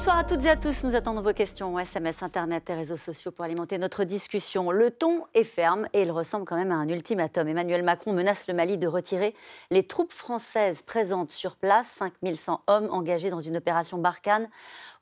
Bonsoir à toutes et à tous. Nous attendons vos questions, SMS, Internet et réseaux sociaux pour alimenter notre discussion. Le ton est ferme et il ressemble quand même à un ultimatum. Emmanuel Macron menace le Mali de retirer les troupes françaises présentes sur place, 5100 hommes engagés dans une opération Barkhane,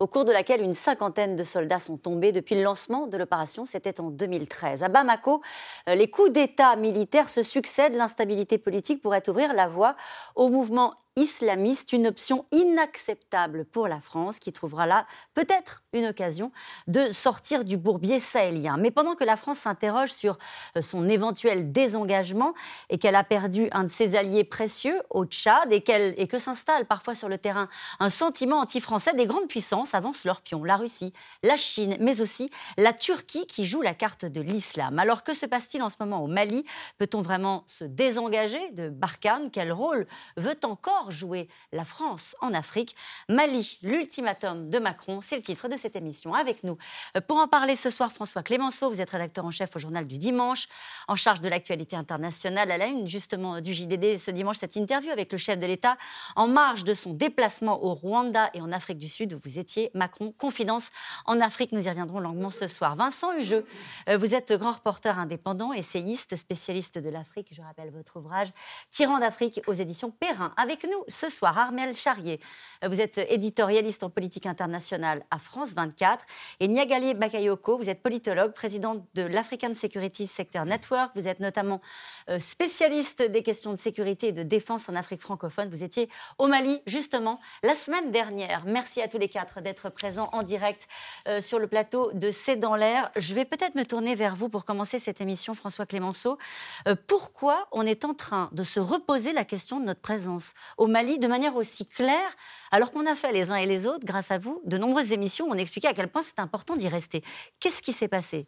au cours de laquelle une cinquantaine de soldats sont tombés depuis le lancement de l'opération. C'était en 2013. À Bamako, euh, les coups d'État militaires se succèdent. L'instabilité politique pourrait ouvrir la voie au mouvement islamiste, une option inacceptable pour la France qui trouvera là peut-être une occasion de sortir du bourbier sahélien. Mais pendant que la France s'interroge sur euh, son éventuel désengagement et qu'elle a perdu un de ses alliés précieux au Tchad et, et que s'installe parfois sur le terrain un sentiment anti-français, des grandes puissances avancent leur pion. La Russie, la Chine, mais aussi la Turquie qui joue la carte de l'islam. Alors que se passe-t-il en ce moment au Mali? Peut-on vraiment se désengager de Barkhane? Quel rôle veut encore jouer la France en Afrique? Mali, l'ultimatum de Macron, c'est le titre de cette émission. Avec nous, euh, pour en parler ce soir, François Clémenceau, vous êtes rédacteur en chef au journal du dimanche, en charge de l'actualité internationale à la une justement du JDD ce dimanche, cette interview avec le chef de l'État en marge de son déplacement au Rwanda et en Afrique du Sud où vous étiez Macron. Confidence en Afrique, nous y reviendrons longuement ce soir. Vincent Hugeux, euh, vous êtes grand reporter indépendant, essayiste, spécialiste de l'Afrique, je rappelle votre ouvrage Tyran d'Afrique aux éditions Perrin. Avec nous ce soir, Armel Charrier, euh, vous êtes éditorialiste en politique internationale à France 24. Et Niagali Bakayoko, vous êtes politologue, présidente de l'African Security Sector Network. Vous êtes notamment euh, spécialiste des questions de sécurité et de défense en Afrique francophone. Vous étiez au Mali, justement, la semaine dernière. Merci à tous les quatre d'être présents en direct euh, sur le plateau de C'est dans l'air. Je vais peut-être me tourner vers vous pour commencer cette émission, François Clémenceau. Euh, pourquoi on est en train de se reposer la question de notre présence au Mali de manière aussi claire alors qu'on a fait les uns et les autres, grâce à vous, de nombreuses émissions où on expliquait à quel point c'est important d'y rester. Qu'est-ce qui s'est passé?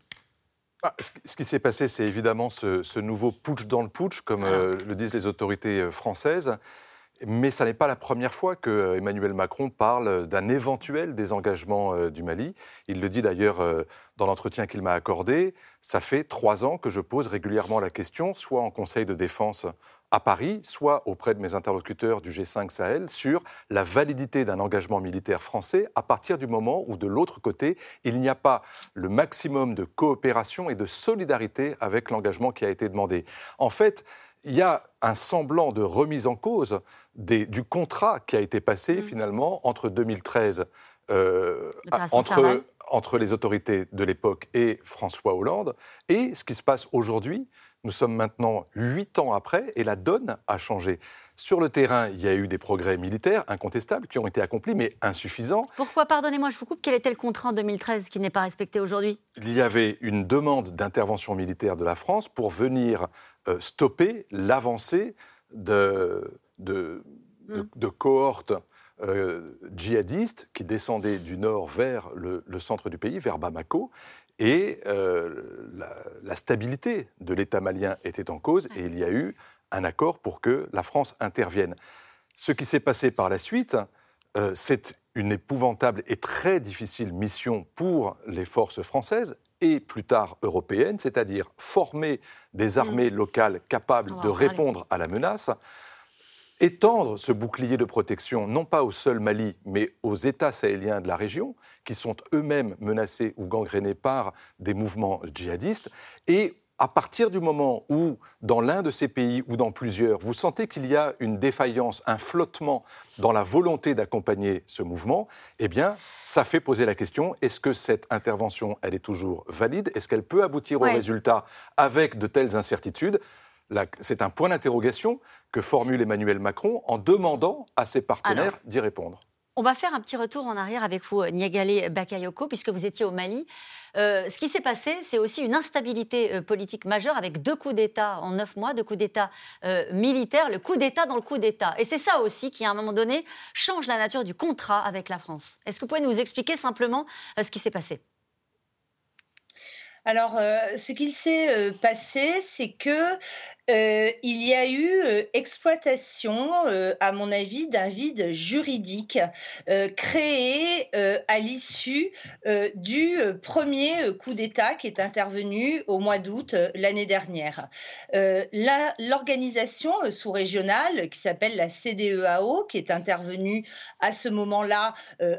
Ah, ce qui s'est passé, c'est évidemment ce, nouveau putsch dans le putsch, comme euh, le disent les autorités françaises. Mais ça n'est pas la première fois que euh, Emmanuel Macron parle d'un éventuel désengagement du Mali. Il le dit d'ailleurs dans l'entretien qu'il m'a accordé. Ça fait trois ans que je pose régulièrement la question, soit en Conseil de défense à Paris, soit auprès de mes interlocuteurs du G5 Sahel, sur la validité d'un engagement militaire français à partir du moment où, de l'autre côté, il n'y a pas le maximum de coopération et de solidarité avec l'engagement qui a été demandé. En fait, il y a un semblant de remise en cause du contrat qui a été passé mmh. finalement entre 2013 euh, entre, entre les autorités de l'époque et François Hollande, et ce qui se passe aujourd'hui, nous sommes maintenant huit ans après et la donne a changé. Sur le terrain, il y a eu des progrès militaires incontestables qui ont été accomplis, mais insuffisants. Pourquoi, pardonnez-moi, je vous coupe, quel était le contrat en 2013 qui n'est pas respecté aujourd'hui? Il y avait une demande d'intervention militaire de la France pour venir stopper l'avancée de, de, hum. cohortes euh, djihadistes qui descendaient du nord vers le, le, centre du pays, vers Bamako, et euh, la, stabilité de l'État malien était en cause et il y a eu un accord pour que la France intervienne. Ce qui s'est passé par la suite, euh, c'est une épouvantable et très difficile mission pour les forces françaises et plus tard européennes, c'est-à-dire former des armées mmh. locales capables de répondre à la menace étendre ce bouclier de protection non pas au seul Mali, mais aux États sahéliens de la région, qui sont eux-mêmes menacés ou gangrénés par des mouvements djihadistes, et à partir du moment où, dans l'un de ces pays ou dans plusieurs, vous sentez qu'il y a une défaillance, un flottement dans la volonté d'accompagner ce mouvement, eh bien, ça fait poser la question est-ce que cette intervention, elle est toujours valide? Est-ce qu'elle peut aboutir au résultat avec de telles incertitudes? C'est un point d'interrogation que formule Emmanuel Macron en demandant à ses partenaires d'y répondre. On va faire un petit retour en arrière avec vous, Niagale Bakayoko, puisque vous étiez au Mali. Euh, ce qui s'est passé, c'est aussi une instabilité euh, politique majeure avec deux coups d'État en neuf mois, deux coups d'État euh, militaires, le coup d'État dans le coup d'État. Et c'est ça aussi qui, à un moment donné, change la nature du contrat avec la France. Est-ce que vous pouvez nous expliquer simplement ce qui s'est passé? Alors, euh, ce qu'il s'est euh, passé, c'est que euh, il y a eu exploitation, à mon avis, d'un vide juridique créé à l'issue du premier coup d'État qui est intervenu au mois d'août l'année dernière. L'organisation sous-régionale qui s'appelle la CDEAO, qui est intervenue à ce moment-là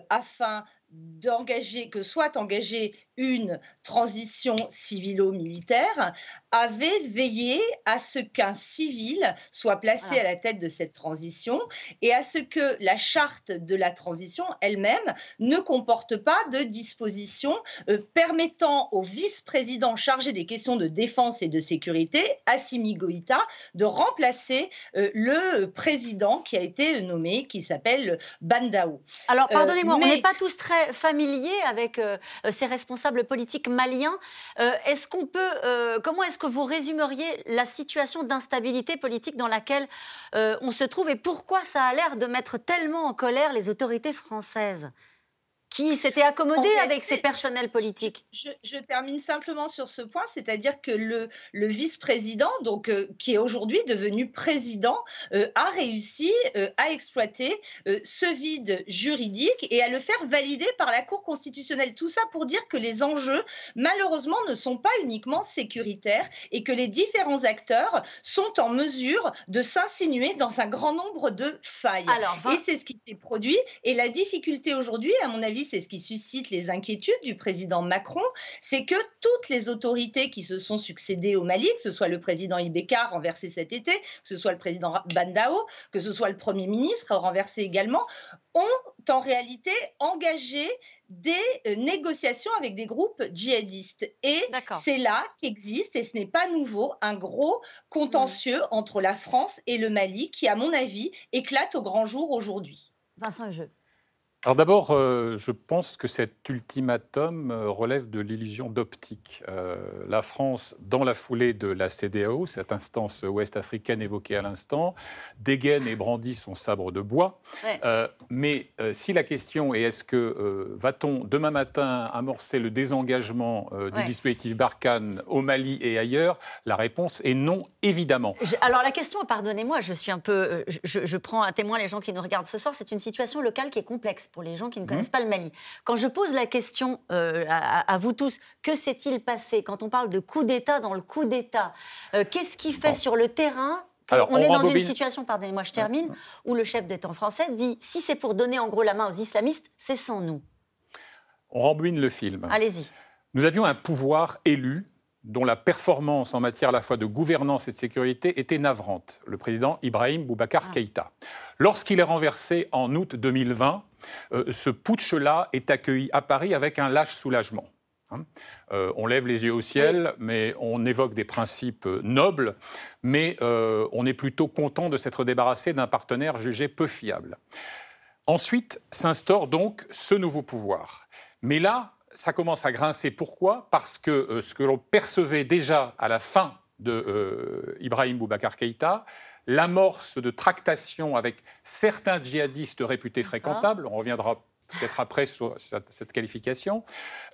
afin d'engager, que soit engagée une transition civilo-militaire, avait veillé à ce qu'un civil soit placé à la tête de cette transition et à ce que la charte de la transition elle-même ne comporte pas de dispositions euh, permettant au vice-président chargé des questions de défense et de sécurité, Assimi Goïta, de remplacer euh, le président qui a été nommé, qui s'appelle Bandao. Alors, pardonnez-moi, on n'est pas tous très familiers avec ces responsables politique malien. Euh, est-ce qu'on peut, euh, comment est-ce que vous résumeriez la situation d'instabilité politique dans laquelle euh, on se trouve et pourquoi ça a l'air de mettre tellement en colère les autorités françaises? Qui s'était accommodé avec ses personnels politiques. Je, termine simplement sur ce point, c'est-à-dire que le, le vice-président, donc euh, qui est aujourd'hui devenu président, euh, a réussi euh, à exploiter ce vide juridique et à le faire valider par la Cour constitutionnelle. Tout ça pour dire que les enjeux, malheureusement, ne sont pas uniquement sécuritaires et que les différents acteurs sont en mesure de s'insinuer dans un grand nombre de failles. Alors, Et c'est ce qui s'est produit. Et la difficulté aujourd'hui, à mon avis, c'est ce qui suscite les inquiétudes du président Macron, c'est que toutes les autorités qui se sont succédées au Mali, que ce soit le président Ibeka renversé cet été, que ce soit le président Bandao, que ce soit le Premier ministre renversé également, ont en réalité engagé des euh, négociations avec des groupes djihadistes. Et c'est là qu'existe, et ce n'est pas nouveau, un gros contentieux mmh. entre la France et le Mali qui, à mon avis, éclate au grand jour aujourd'hui. Vincent Jeu. Alors d'abord, euh, je pense que cet ultimatum euh, relève de l'illusion d'optique. Euh, la France, dans la foulée de la CDAO, cette instance ouest-africaine évoquée à l'instant, dégaine et brandit son sabre de bois. mais si la question est est-ce que va-t-on demain matin amorcer le désengagement du dispositif Barkhane au Mali et ailleurs? La réponse est non, évidemment. alors la question, pardonnez-moi, je suis un peu, je, je prends à témoin les gens qui nous regardent ce soir. C'est une situation locale qui est complexe pour les gens qui ne connaissent mmh. pas le Mali. Quand je pose la question euh, à, vous tous, que s'est-il passé quand on parle de coup d'État dans le coup d'État euh, Qu'est-ce qui fait sur le terrain on, est dans une situation, pardonnez-moi, je termine, où le chef d'État français dit si c'est pour donner en gros la main aux islamistes, c'est sans nous. On rembobine le film. Allez-y. Nous avions un pouvoir élu dont la performance en matière à la fois de gouvernance et de sécurité était navrante, le président Ibrahim Boubacar ah. Keïta. Lorsqu'il est renversé en août 2020, euh, ce putsch-là est accueilli à Paris avec un lâche soulagement. Hein. Euh, on lève les yeux au ciel, mais on évoque des principes euh, nobles, mais on est plutôt content de s'être débarrassé d'un partenaire jugé peu fiable. Ensuite s'instaure donc ce nouveau pouvoir. Mais là, ça commence à grincer. Pourquoi? Parce que euh, ce que l'on percevait déjà à la fin de euh, Ibrahim Boubacar Keïta, l'amorce de tractation avec certains djihadistes réputés fréquentables, on reviendra peut-être après sur cette qualification,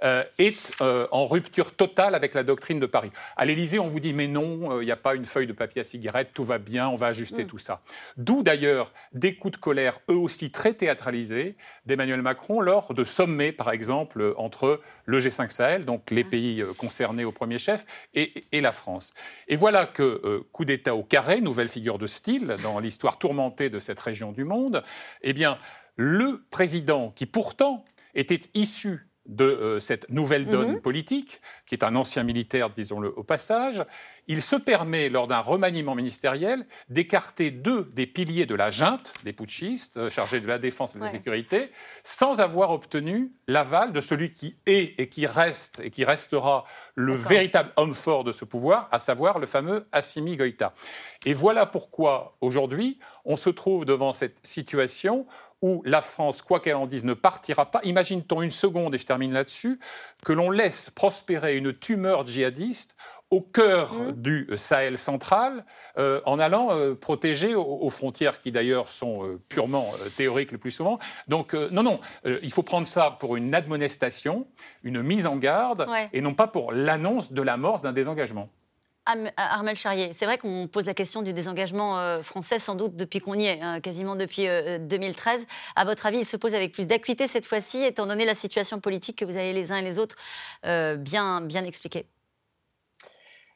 euh, est euh, en rupture totale avec la doctrine de Paris. À l'Élysée, on vous dit mais non, euh, il n'y a pas une feuille de papier à cigarette, tout va bien, on va ajuster mm. tout ça. D'où d'ailleurs des coups de colère, eux aussi très théâtralisés, d'Emmanuel Macron lors de sommets, par exemple, entre le G5 Sahel, donc les mm. pays concernés au premier chef, et, et la France. Et voilà que coup d'État au carré, nouvelle figure de style dans l'histoire tourmentée de cette région du monde, eh bien, le président, qui pourtant était issu de euh, cette nouvelle donne mhm. politique, qui est un ancien militaire, disons-le au passage, il se permet, lors d'un remaniement ministériel, d'écarter deux des piliers de la junte, des putschistes euh, chargés de la défense et de la sécurité, sans avoir obtenu l'aval de celui qui est et qui reste et qui restera le véritable homme fort de ce pouvoir, à savoir le fameux Assimi Goïta. Et voilà pourquoi, aujourd'hui, on se trouve devant cette situation où la France, quoi qu'elle en dise, ne partira pas. Imagine-t-on une seconde, et je termine là-dessus, que l'on laisse prospérer une tumeur djihadiste au cœur mmh. du Sahel central, euh, en allant euh, protéger aux, frontières qui d'ailleurs sont euh, purement théoriques le plus souvent. Donc non, non, il faut prendre ça pour une admonestation, une mise en garde, et non pas pour l'annonce de l'amorce d'un désengagement. Armel Charrier, c'est vrai qu'on pose la question du désengagement euh, français sans doute depuis qu'on y est, hein, quasiment depuis 2013. Euh, à votre avis, il se pose avec plus d'acuité cette fois-ci, étant donné la situation politique que vous avez les uns et les autres euh, bien, bien expliquée?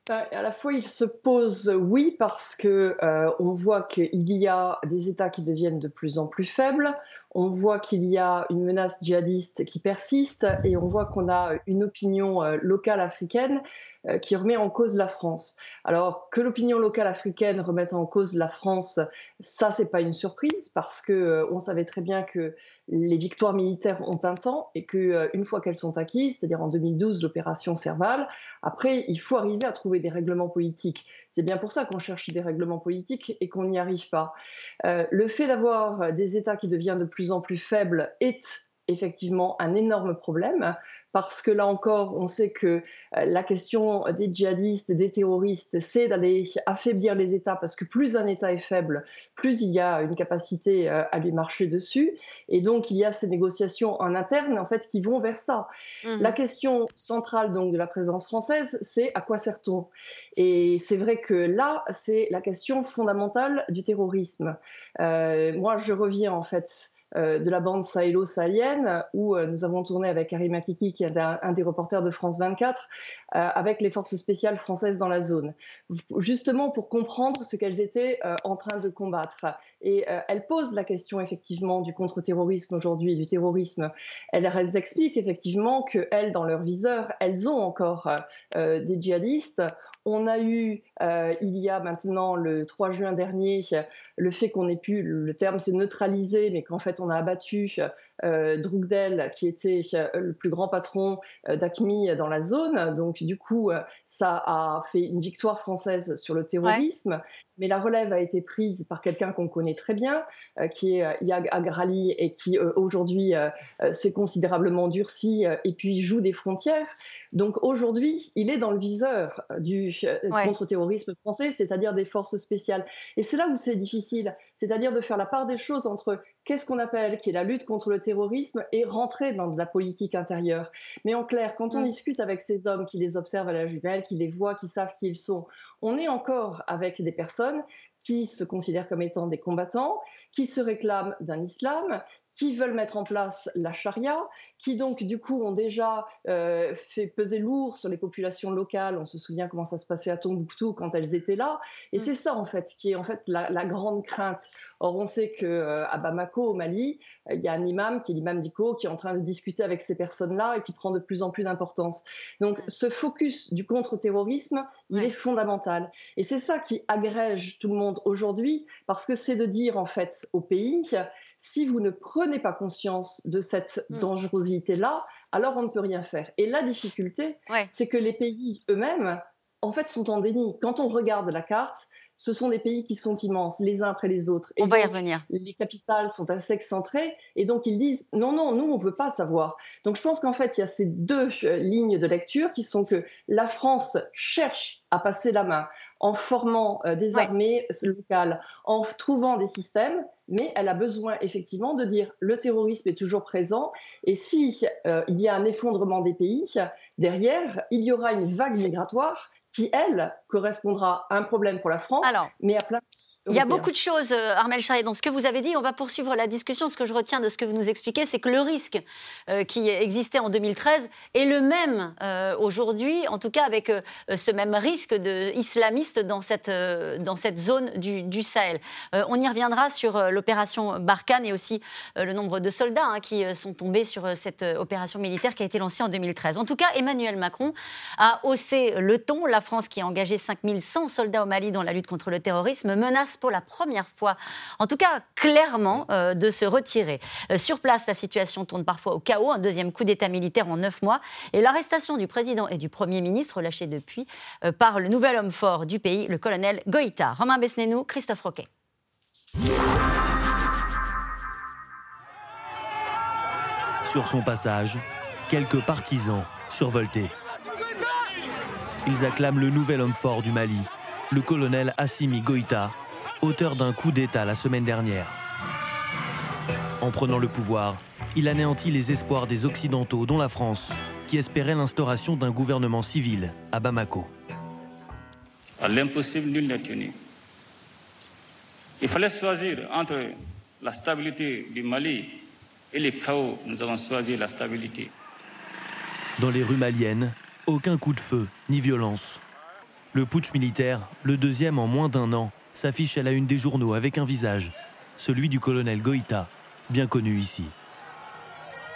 À la fois, il se pose, oui, parce que on voit qu'il y a des États qui deviennent de plus en plus faibles. On voit qu'il y a une menace djihadiste qui persiste et on voit qu'on a une opinion euh, locale africaine euh, qui remet en cause la France. Alors que l'opinion locale africaine remette en cause la France, ça c'est pas une surprise parce que euh, on savait très bien que les victoires militaires ont un temps et que une fois qu'elles sont acquises, c'est-à-dire en 2012 l'opération Serval, après il faut arriver à trouver des règlements politiques. C'est bien pour ça qu'on cherche des règlements politiques et qu'on n'y arrive pas. le fait d'avoir des États qui deviennent de plus plus en plus faible est effectivement un énorme problème parce que là encore, on sait que euh, la question des djihadistes, des terroristes, c'est d'aller affaiblir les États parce que plus un État est faible, plus il y a une capacité euh, à lui marcher dessus. Et donc, il y a ces négociations en interne en fait qui vont vers ça. Mmh. La question centrale donc de la présence française, c'est à quoi sert-on? Et c'est vrai que là, c'est la question fondamentale du terrorisme. Euh, moi, je reviens en fait euh, de la bande sahélo-sahélienne, où euh, nous avons tourné avec Karim Akiki, qui est un, des reporters de France 24, euh, avec les forces spéciales françaises dans la zone, justement pour comprendre ce qu'elles étaient en train de combattre. Et elles posent la question effectivement du contre-terrorisme aujourd'hui, du terrorisme. Elles, elles, expliquent effectivement qu'elles, dans leur viseur, elles ont encore des djihadistes. On a eu, euh, il y a maintenant le 3 juin dernier, le fait qu'on ait pu, le terme c'est neutraliser, mais qu'en fait on a abattu euh, Drugdel, qui était euh, le plus grand patron euh, d'ACMI dans la zone. Donc du coup, ça a fait une victoire française sur le terrorisme. Mais la relève a été prise par quelqu'un qu'on connaît très bien, qui est Yag Agrali, et qui aujourd'hui s'est considérablement durci et puis joue des frontières. Donc aujourd'hui, il est dans le viseur du contre-terrorisme français, c'est-à-dire des forces spéciales. Et c'est là où c'est difficile, c'est-à-dire de faire la part des choses entre qu'est-ce qu'on appelle, qui est la lutte contre le terrorisme, et rentrer dans de la politique intérieure. Mais en clair, quand on discute avec ces hommes qui les observent à la jumelle, qui les voient, qui savent qui ils sont, on est encore avec des personnes qui se considèrent comme étant des combattants, qui se réclament d'un islam, qui veulent mettre en place la charia, qui donc du coup ont déjà euh, fait peser lourd sur les populations locales. On se souvient comment ça se passait à Tombouctou quand elles étaient là. Et mm. c'est ça en fait qui est en fait la, grande crainte. Or on sait que euh, à Bamako au Mali, euh, il y a un imam qui est l'imam d'Iko qui est en train de discuter avec ces personnes-là et qui prend de plus en plus d'importance. Donc mm. ce focus du contre-terrorisme, il est fondamental. Et c'est ça qui agrège tout le monde aujourd'hui parce que c'est de dire en fait au pays si vous ne prenez pas conscience de cette hmm. dangerosité-là, alors on ne peut rien faire. Et la difficulté, c'est que les pays eux-mêmes, en fait, sont en déni. Quand on regarde la carte, ce sont des pays qui sont immenses, les uns après les autres. Et on va y revenir. Les capitales sont assez excentrées, et donc ils disent non, non, nous, on ne veut pas savoir. Donc je pense qu'en fait, il y a ces deux euh, lignes de lecture qui sont que la France cherche à passer la main en formant euh, des armées locales, en trouvant des systèmes, mais elle a besoin effectivement de dire le terrorisme est toujours présent et si euh, il y a un effondrement des pays derrière, il y aura une vague migratoire qui elle correspondra à un problème pour la France, mais à plein il y a beaucoup de choses, euh, Armel Charrier, dans ce que vous avez dit. On va poursuivre la discussion. Ce que je retiens de ce que vous nous expliquez, c'est que le risque euh, qui existait en 2013 est le même euh, aujourd'hui, en tout cas avec ce même risque de islamiste dans cette, dans cette zone du, du Sahel. on y reviendra sur l'opération Barkhane et aussi le nombre de soldats hein, qui sont tombés sur cette opération militaire qui a été lancée en 2013. En tout cas, Emmanuel Macron a haussé le ton. La France, qui a engagé 5100 soldats au Mali dans la lutte contre le terrorisme, menace pour la première fois, en tout cas clairement, euh, de se retirer. Euh, sur place, la situation tourne parfois au chaos, un deuxième coup d'État militaire en neuf mois, et l'arrestation du président et du Premier ministre, relâché depuis, euh, par le nouvel homme fort du pays, le colonel Goïta. Romain Besnénou, Christophe Roquet. Sur son passage, quelques partisans survoltés. Ils acclament le nouvel homme fort du Mali, le colonel Assimi Goïta, auteur d'un coup d'État la semaine dernière. En prenant le pouvoir, il anéantit les espoirs des Occidentaux, dont la France, qui espérait l'instauration d'un gouvernement civil à Bamako. À l'impossible, nul n'est tenu. Il fallait choisir entre la stabilité du Mali et le chaos. Nous avons choisi la stabilité. Dans les rues maliennes, aucun coup de feu ni violence. Le putsch militaire, le deuxième en moins d'un an, s'affiche à la une des journaux avec un visage, celui du colonel Goïta, bien connu ici.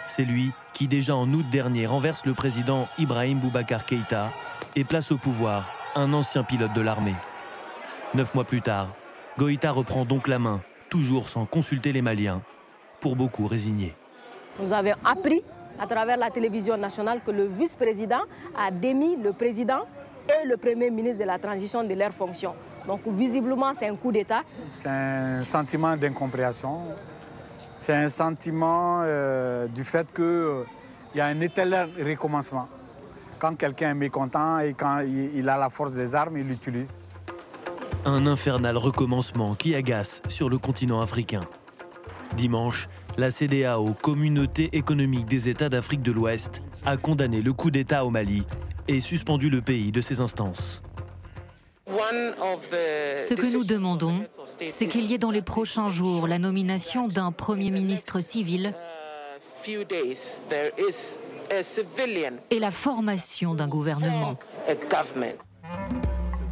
C'est lui qui, déjà en août dernier, renverse le président Ibrahim Boubacar Keïta et place au pouvoir un ancien pilote de l'armée. Neuf mois plus tard, Goïta reprend donc la main, toujours sans consulter les Maliens, pour beaucoup résignés. Nous avons appris à travers la télévision nationale que le vice-président a démis le président et le premier ministre de la transition de leur fonction. Donc visiblement, c'est un coup d'État. C'est un sentiment d'incompréhension. C'est un sentiment euh, du fait qu'il euh, y a un éternel recommencement. Quand quelqu'un est mécontent et quand il a la force des armes, il l'utilise. Un infernal recommencement qui agace sur le continent africain. Dimanche, la CDAO, Communauté économique des États d'Afrique de l'Ouest, a condamné le coup d'État au Mali et suspendu le pays de ses instances. Ce que nous demandons, c'est qu'il y ait dans les prochains jours la nomination d'un Premier ministre civil et la formation d'un gouvernement.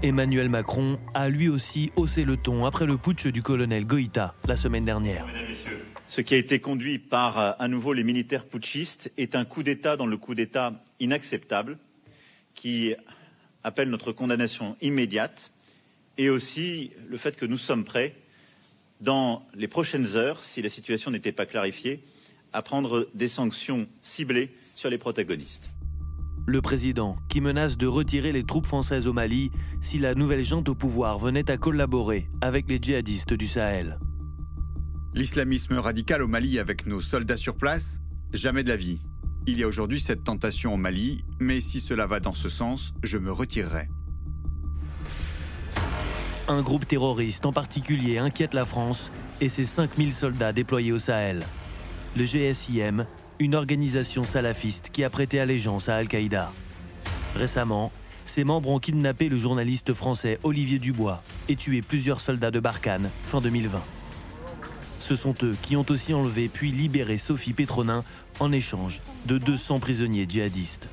Emmanuel Macron a lui aussi haussé le ton après le putsch du colonel Goïta la semaine dernière. Ce qui a été conduit par euh, à nouveau les militaires putschistes est un coup d'État dans le coup d'État inacceptable qui appelle notre condamnation immédiate et aussi le fait que nous sommes prêts, dans les prochaines heures, si la situation n'était pas clarifiée, à prendre des sanctions ciblées sur les protagonistes. Le président, qui menace de retirer les troupes françaises au Mali si la nouvelle junte au pouvoir venait à collaborer avec les djihadistes du Sahel. L'islamisme radical au Mali avec nos soldats sur place, jamais de la vie. Il y a aujourd'hui cette tentation au Mali, mais si cela va dans ce sens, je me retirerai. Un groupe terroriste en particulier inquiète la France et ses 5000 soldats déployés au Sahel. Le GSIM, une organisation salafiste qui a prêté allégeance à Al-Qaïda. Récemment, ses membres ont kidnappé le journaliste français Olivier Dubois et tué plusieurs soldats de Barkhane fin 2020. Ce sont eux qui ont aussi enlevé puis libéré Sophie Pétronin en échange de 200 prisonniers djihadistes.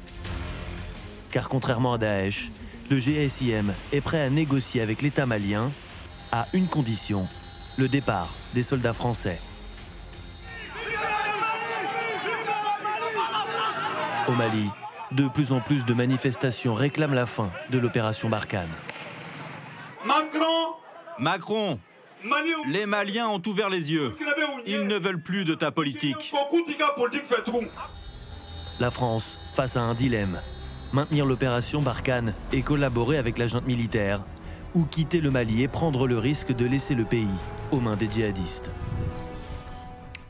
Car contrairement à Daesh, le GSIM est prêt à négocier avec l'État malien à une condition, le départ des soldats français. Au Mali, de plus en plus de manifestations réclament la fin de l'opération Barkhane. Macron Macron les Maliens ont ouvert les yeux. Ils ne veulent plus de ta politique. La France face à un dilemme. Maintenir l'opération Barkhane et collaborer avec la junte militaire, ou quitter le Mali et prendre le risque de laisser le pays aux mains des djihadistes.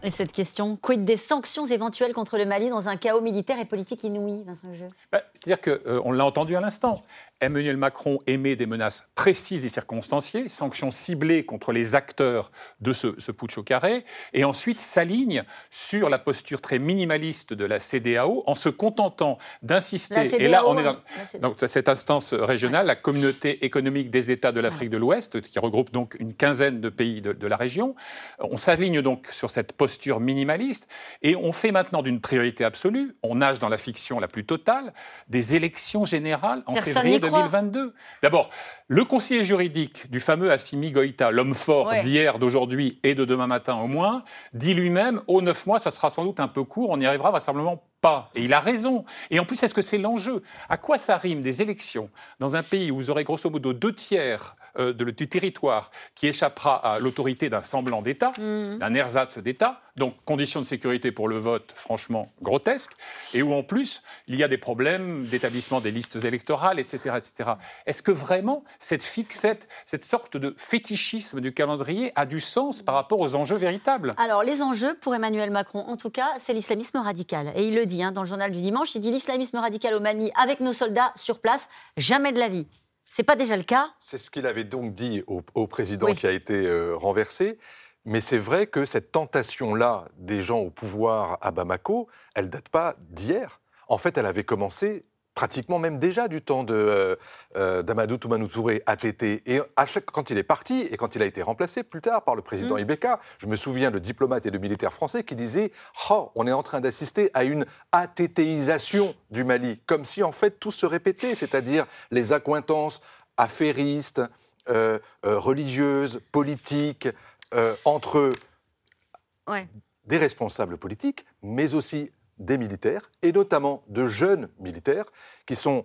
Et cette question, quid des sanctions éventuelles contre le Mali dans un chaos militaire et politique inouï, Vincent Jeu? Bah, C'est-à-dire qu'on euh, l'a entendu à l'instant. Emmanuel Macron émet des menaces précises et circonstanciées, sanctions ciblées contre les acteurs de ce, ce putsch au carré, et ensuite s'aligne sur la posture très minimaliste de la CDAO en se contentant d'insister. Et là, on est dans cette instance régionale, la communauté économique des États de l'Afrique de l'Ouest, qui regroupe donc une quinzaine de pays de, de la région. On s'aligne donc sur cette posture minimaliste, et on fait maintenant d'une priorité absolue, on nage dans la fiction la plus totale, des élections générales en février 2022. D'abord, le conseiller juridique du fameux Assimi Goïta, l'homme fort d'hier, d'aujourd'hui et de demain matin au moins, dit lui-même, aux neuf mois, ça sera sans doute un peu court, on n'y arrivera vraisemblablement pas. Et il a raison. Et en plus, est-ce que c'est l'enjeu? À quoi ça rime des élections? Dans un pays où vous aurez grosso modo deux tiers euh, de, du territoire qui échappera à l'autorité d'un semblant d'État, mmh. d'un ersatz d'État, donc conditions de sécurité pour le vote franchement grotesques, et où en plus il y a des problèmes d'établissement des listes électorales, etc. etc. Est-ce que vraiment cette fixette, cette sorte de fétichisme du calendrier a du sens par rapport aux enjeux véritables? Alors les enjeux pour Emmanuel Macron, en tout cas, c'est l'islamisme radical. Et il le dit hein, dans le journal du dimanche, il dit l'islamisme radical au Mali avec nos soldats sur place, jamais de la vie. C'est pas déjà le cas C'est ce qu'il avait donc dit au, président qui a été euh, renversé. Mais c'est vrai que cette tentation-là des gens au pouvoir à Bamako, elle date pas d'hier. En fait, elle avait commencé pratiquement même déjà du temps de euh, euh, d'Amadou Toumanou Touré, ATT. Et à chaque, quand il est parti et quand il a été remplacé plus tard par le président mmh. Ibeka, je me souviens de diplomates et de militaires français qui disaient oh, on est en train d'assister à une ATTisation du Mali, comme si en fait tout se répétait, c'est-à-dire les accointances affairistes, euh, religieuses, politiques, entre des responsables politiques, mais aussi des militaires, et notamment de jeunes militaires qui sont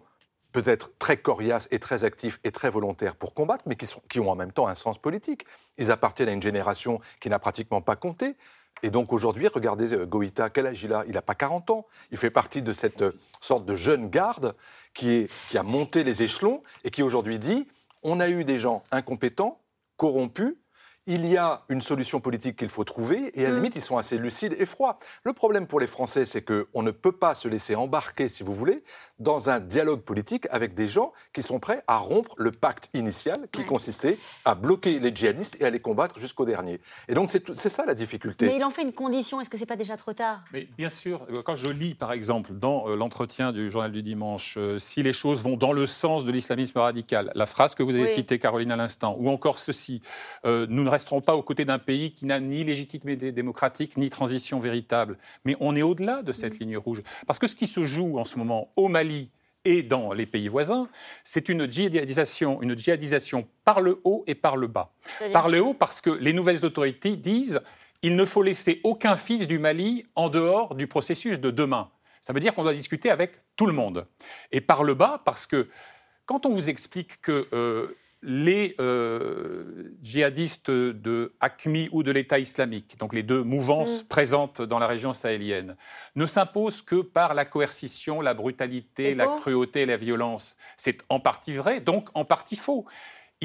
peut-être très coriaces et très actifs et très volontaires pour combattre, mais qui, sont, qui ont en même temps un sens politique. Ils appartiennent à une génération qui n'a pratiquement pas compté. Et donc aujourd'hui, regardez euh, Goïta, quel âge il a Il n'a pas 40 ans. Il fait partie de cette euh, sorte de jeune garde qui, est, qui a monté les échelons et qui aujourd'hui dit on a eu des gens incompétents, corrompus, il y a une solution politique qu'il faut trouver, et à la mm. limite, ils sont assez lucides et froids. Le problème pour les Français, c'est qu'on ne peut pas se laisser embarquer, si vous voulez, dans un dialogue politique avec des gens qui sont prêts à rompre le pacte initial qui consistait à bloquer les djihadistes et à les combattre jusqu'au dernier. Et donc, c'est ça la difficulté. Mais il en fait une condition, est-ce que c'est pas déjà trop tard? Mais bien sûr, euh, quand je lis, par exemple, dans euh, l'entretien du journal du dimanche, euh, si les choses vont dans le sens de l'islamisme radical, la phrase que vous avez citée, Caroline, à l'instant, ou encore ceci, nous ne resterons pas aux côtés d'un pays qui n'a ni légitimité démocratique ni transition véritable. Mais on est au-delà de cette ligne rouge. Parce que ce qui se joue en ce moment au Mali et dans les pays voisins, c'est une djihadisation, une djihadisation par le haut et par le bas. Par le haut parce que les nouvelles autorités disent il ne faut laisser aucun fils du Mali en dehors du processus de demain. Ça veut dire qu'on doit discuter avec tout le monde. Et par le bas parce que quand on vous explique que euh, les euh, djihadistes de ACMI ou de l'État islamique, donc les deux mouvances mm. présentes dans la région sahélienne, ne s'imposent que par la coercition, la brutalité, la cruauté et la violence. C'est en partie vrai, donc en partie faux.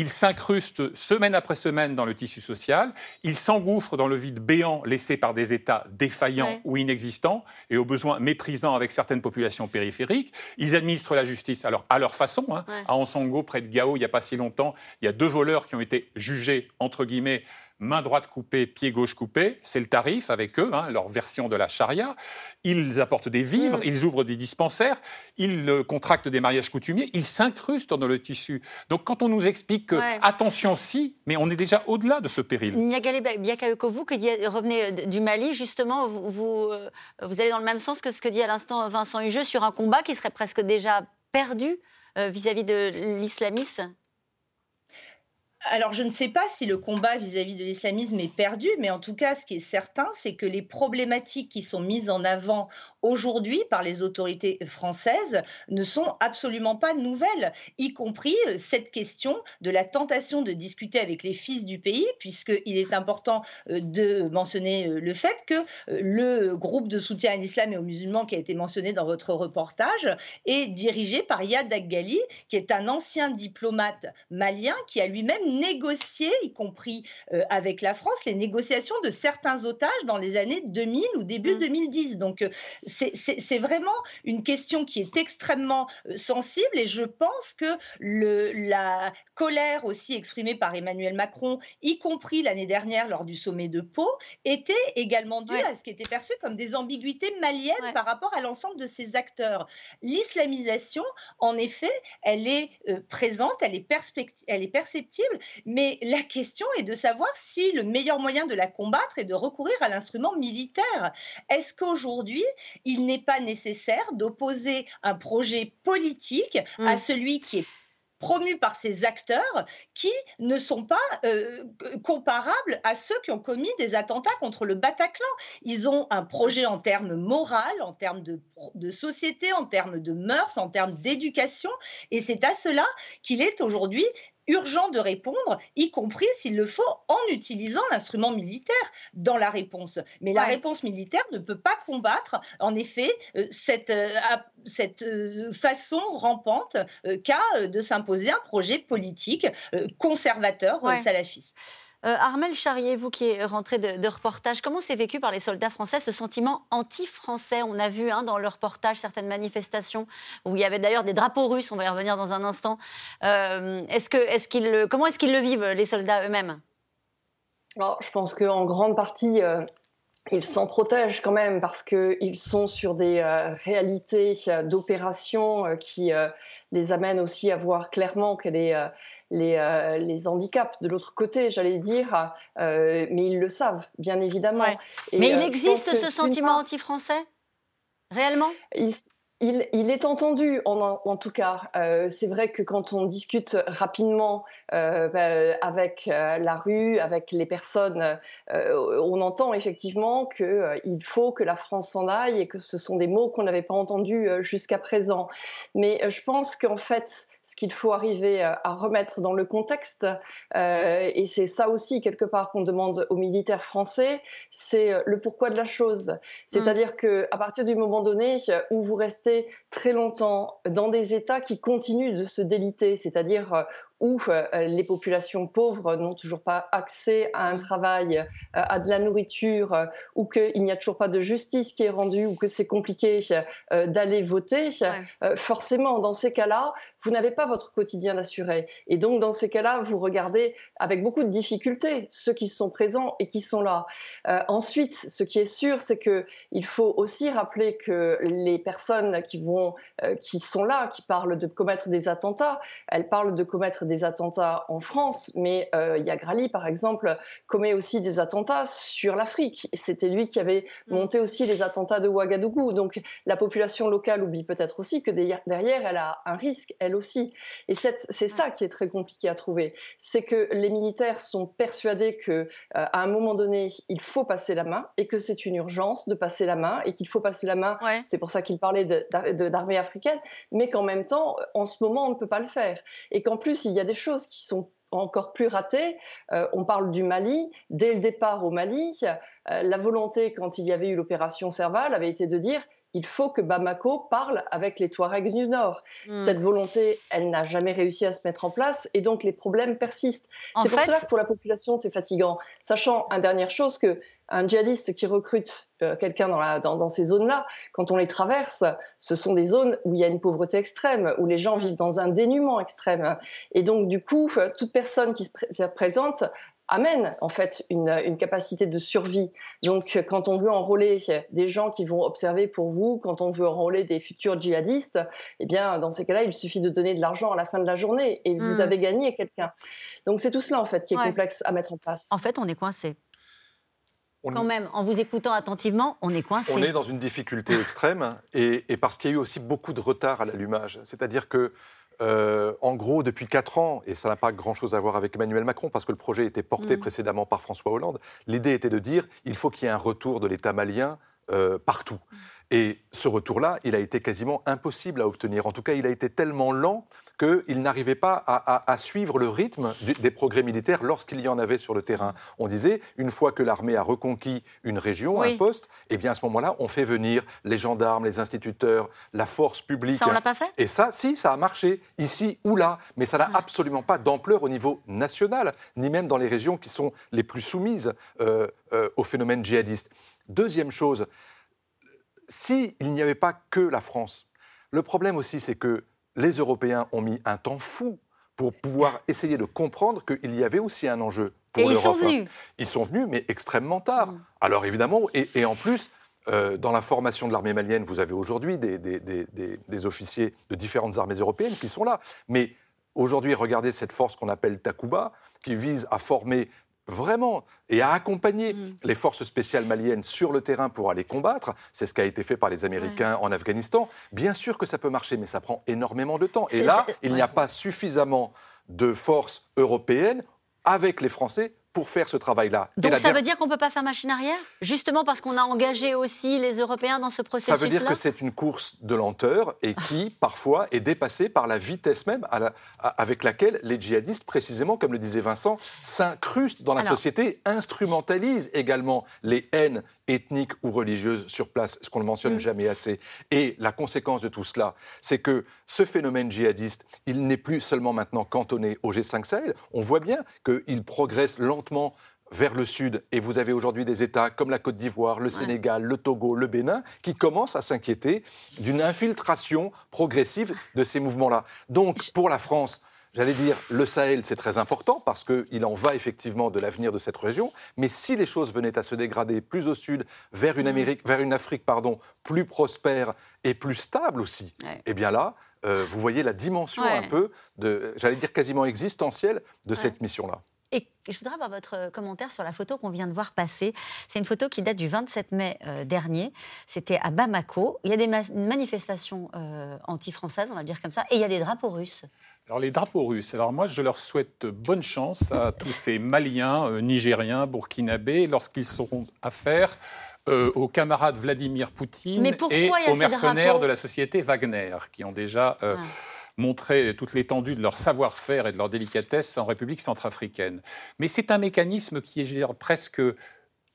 Il s'incruste semaine après semaine dans le tissu social, il s'engouffre dans le vide béant laissé par des États défaillants ou inexistants et au besoin méprisants avec certaines populations périphériques. Ils administrent la justice alors à leur façon. Hein. À Ansongo, près de Gao, il n'y a pas si longtemps, il y a deux voleurs qui ont été jugés, entre guillemets, main droite coupée, pied gauche coupé, c'est le tarif avec eux, hein, leur version de la charia. Ils apportent des vivres, mm. ils ouvrent des dispensaires, ils euh, contractent des mariages coutumiers, ils s'incrustent dans le tissu. Donc quand on nous explique que, attention si, mais on est déjà au-delà de ce péril. Niagale Biakayokovu, qui revenez du Mali, justement, vous, euh, vous, allez dans le même sens que ce que dit à l'instant Vincent Hugeux sur un combat qui serait presque déjà perdu euh, vis-à-vis -vis de l'islamisme alors, je ne sais pas si le combat vis-à-vis de l'islamisme est perdu, mais en tout cas, ce qui est certain, c'est que les problématiques qui sont mises en avant aujourd'hui par les autorités françaises ne sont absolument pas nouvelles, y compris euh, cette question de la tentation de discuter avec les fils du pays, puisqu'il est important euh, de mentionner euh, le fait que le groupe de soutien à l'islam et aux musulmans qui a été mentionné dans votre reportage est dirigé par Yad Aggali, qui est un ancien diplomate malien qui a lui-même négocier, y compris euh, avec la France, les négociations de certains otages dans les années 2000 ou début 2010. Mmh. Donc euh, c'est vraiment une question qui est extrêmement euh, sensible et je pense que le, la colère aussi exprimée par Emmanuel Macron, y compris l'année dernière lors du sommet de Pau, était également due à ce qui était perçu comme des ambiguïtés maliennes par rapport à l'ensemble de ces acteurs. L'islamisation, en effet, elle est présente, elle est, elle est perceptible, mais la question est de savoir si le meilleur moyen de la combattre est de recourir à l'instrument militaire. Est-ce qu'aujourd'hui, il n'est pas nécessaire d'opposer un projet politique à mmh. celui qui est promu par ces acteurs qui ne sont pas euh, comparables à ceux qui ont commis des attentats contre le Bataclan? Ils ont un projet en termes moral, en termes de, de société, en termes de mœurs, en termes d'éducation, et c'est à cela qu'il est aujourd'hui urgent de répondre, y compris s'il le faut en utilisant l'instrument militaire dans la réponse. Mais la réponse militaire ne peut pas combattre, en effet, euh, cette, euh, cette euh, façon rampante qu'a de s'imposer un projet politique conservateur salafiste. Euh, Armel Charrier, vous qui êtes rentré de, reportage, comment c'est vécu par les soldats français ce sentiment anti-français? On a vu hein, dans le reportage certaines manifestations où il y avait d'ailleurs des drapeaux russes, on va y revenir dans un instant. Euh, est-ce que, est comment est-ce qu'ils le vivent, les soldats eux-mêmes? Je pense qu'en grande partie, euh, ils s'en protègent quand même parce qu'ils sont sur des réalités d'opération qui les amènent aussi à voir clairement que les euh, les, handicaps de l'autre côté, j'allais dire, euh, mais ils le savent, bien évidemment. mais il euh, existe ce sentiment anti-français? Réellement? Il, est entendu, en, tout cas. Euh, c'est vrai que quand on discute rapidement euh, bah, avec euh, la rue, avec les personnes, on entend effectivement qu'il faut que la France s'en aille et que ce sont des mots qu'on n'avait pas entendus jusqu'à présent. Mais je pense qu'en fait, ce qu'il faut arriver euh, à remettre dans le contexte. Euh, et c'est ça aussi, quelque part, qu'on demande aux militaires français, c'est euh, le pourquoi de la chose. C'est-à-dire que qu'à partir du moment donné où vous restez très longtemps dans des États qui continuent de se déliter, c'est-à-dire où les populations pauvres n'ont toujours pas accès à un travail, à de la nourriture, ou qu'il n'y a toujours pas de justice qui est rendue, ou que c'est compliqué d'aller voter, forcément, dans ces cas-là, vous n'avez pas votre quotidien assuré. Et donc, dans ces cas-là, vous regardez avec beaucoup de difficultés ceux qui sont présents et qui sont là. ensuite, ce qui est sûr, c'est qu'il faut aussi rappeler que les personnes qui, vont, qui sont là, qui parlent de commettre des attentats, elles parlent de commettre des attentats en France, mais euh, Yagrali, par exemple, commet aussi des attentats sur l'Afrique. C'était lui qui avait mm. monté aussi les attentats de Ouagadougou. Donc la population locale oublie peut-être aussi que derrière, elle a un risque, elle aussi. Et c'est ça qui est très compliqué à trouver. C'est que les militaires sont persuadés que euh, à un moment donné, il faut passer la main et que c'est une urgence de passer la main et qu'il faut passer la main. C'est pour ça qu'il parlait d'armée africaine, mais qu'en même temps, en ce moment, on ne peut pas le faire. Et qu'en plus, il y a des choses qui sont encore plus ratées. Euh, on parle du Mali. Dès le départ au Mali, euh, la volonté, quand il y avait eu l'opération Serval, avait été de dire il faut que Bamako parle avec les Touaregs du Nord. Hmm. Cette volonté, elle n'a jamais réussi à se mettre en place et donc les problèmes persistent. C'est pour cela que pour la population, c'est fatigant. Sachant, une dernière chose, que un djihadiste qui recrute euh, quelqu'un dans, dans, ces zones-là, quand on les traverse, ce sont des zones où il y a une pauvreté extrême, où les gens vivent dans un dénuement extrême. Et donc, du coup, toute personne qui se présente amène en fait une, capacité de survie. Donc quand on veut enrôler des gens qui vont observer pour vous, quand on veut enrôler des futurs djihadistes, eh bien dans ces cas-là, il suffit de donner de l'argent à la fin de la journée et vous hmm. avez gagné quelqu'un. Donc c'est tout cela en fait qui est complexe à mettre en place. En fait, on est coincé. Quand même, en vous écoutant attentivement, on est coincé. On est dans une difficulté extrême et, et parce qu'il y a eu aussi beaucoup de retard à l'allumage. C'est-à-dire que euh, en gros, depuis 4 ans, et ça n'a pas grand-chose à voir avec Emmanuel Macron, parce que le projet était porté mm. précédemment par François Hollande, l'idée était de dire il faut qu'il y ait un retour de l'État malien euh, partout. Mm. Et ce retour-là, il a été quasiment impossible à obtenir. En tout cas, il a été tellement lent qu'il n'arrivait pas à, suivre le rythme des progrès militaires lorsqu'il y en avait sur le terrain. On disait, une fois que l'armée a reconquis une région, un poste, eh bien à ce moment-là, on fait venir les gendarmes, les instituteurs, la force publique. Ça, on l'a pas fait? Et ça, si, ça a marché, ici ou là, mais ça n'a absolument pas d'ampleur au niveau national, ni même dans les régions qui sont les plus soumises euh, euh, au phénomène djihadiste. Deuxième chose, s'il n'y avait pas que la France, le problème aussi, c'est que les Européens ont mis un temps fou pour pouvoir essayer de comprendre qu'il y avait aussi un enjeu pour l'Europe. Ils sont venus. Ils sont venus, mais extrêmement tard. Mm. Alors évidemment, et, en plus, euh, dans la formation de l'armée malienne, vous avez aujourd'hui des, des, officiers de différentes armées européennes qui sont là. Mais aujourd'hui, regardez cette force qu'on appelle Takuba, qui vise à former vraiment et à accompagner mm. les forces spéciales maliennes sur le terrain pour aller combattre. C'est ce qui a été fait par les Américains en Afghanistan. Bien sûr que ça peut marcher, mais ça prend énormément de temps. Et là, il n'y a pas suffisamment de forces européennes avec les Français pour faire ce travail-là. Donc ça veut dire qu'on ne peut pas faire machine arrière? Justement parce qu'on a engagé aussi les Européens dans ce processus-là Ça veut dire que c'est une course de lenteur et qui, parfois, est dépassée par la vitesse même avec laquelle les djihadistes, précisément, comme le disait Vincent, s'incrustent dans la société, instrumentalisent également les haines ethniques ou religieuses sur place, ce qu'on ne mentionne mm. jamais assez. Et la conséquence de tout cela, c'est que ce phénomène djihadiste, il n'est plus seulement maintenant cantonné au G5 Sahel. On voit bien qu'il progresse lentement vers le sud. Et vous avez aujourd'hui des États comme la Côte d'Ivoire, le Sénégal, le Togo, le Bénin, qui commencent à s'inquiéter d'une infiltration progressive de ces mouvements-là. Donc, pour la France, J'allais dire, le Sahel, c'est très important parce qu'il en va effectivement de l'avenir de cette région. Mais si les choses venaient à se dégrader plus au sud, vers une, mm. Amérique, vers une Afrique pardon, plus prospère et plus stable aussi, eh bien là, euh, vous voyez la dimension un peu, j'allais dire quasiment existentielle, de cette mission-là. Et je voudrais avoir votre commentaire sur la photo qu'on vient de voir passer. C'est une photo qui date du 27 mai euh, dernier. C'était à Bamako. Il y a des manifestations euh, anti-françaises, on va le dire comme ça, et il y a des drapeaux russes. Alors les drapeaux russes, alors moi je leur souhaite bonne chance à tous ces Maliens, euh, Nigériens, Burkinabés, lorsqu'ils seront affaire aux camarades Vladimir Poutine et aux mercenaires de la société Wagner, qui ont déjà ah montrer toute l'étendue de leur savoir-faire et de leur délicatesse en République centrafricaine. Mais c'est un mécanisme qui est presque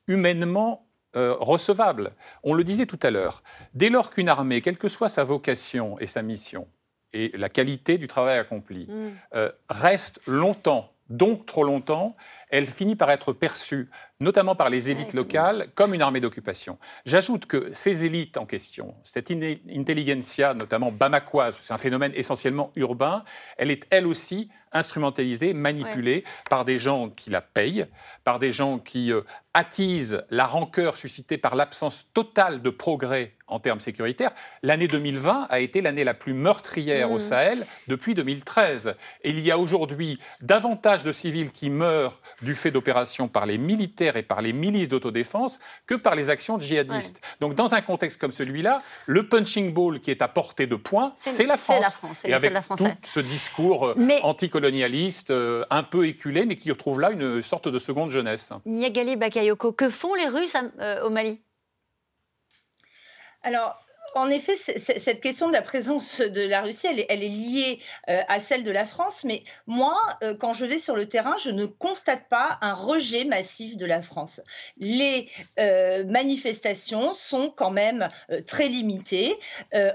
humainement euh, recevable. On le disait tout à l'heure, dès lors qu'une armée, quelle que soit sa vocation et sa mission, et la qualité du travail accompli, mm. euh, reste longtemps, donc trop longtemps, elle finit par être perçue notamment par les élites locales, comme une armée d'occupation. J'ajoute que ces élites en question, cette intelligentsia, notamment bamakoise, c'est un phénomène essentiellement urbain, elle est elle aussi instrumentalisée, manipulée par des gens qui la payent, par des gens qui euh, attisent la rancœur suscitée par l'absence totale de progrès en termes sécuritaires. L'année 2020 a été l'année la plus meurtrière au mmh. Sahel depuis 2013. Et il y a aujourd'hui davantage de civils qui meurent du fait d'opérations par les militaires et par les milices d'autodéfense que par les actions djihadistes. Donc dans un contexte comme celui-là, le punching ball qui est à portée de poing, c'est la France. La France et avec tout ce discours euh, anticolonialiste, euh, un peu éculé, mais qui retrouve là une sorte de seconde jeunesse. Niagali Bakayoko, que font les Russes euh, au Mali? Alors, en effet, cette question de la présence de la Russie, elle est, liée euh, à celle de la France. Mais moi, euh, quand je vais sur le terrain, je ne constate pas un rejet massif de la France. Les euh, manifestations sont quand même très limitées.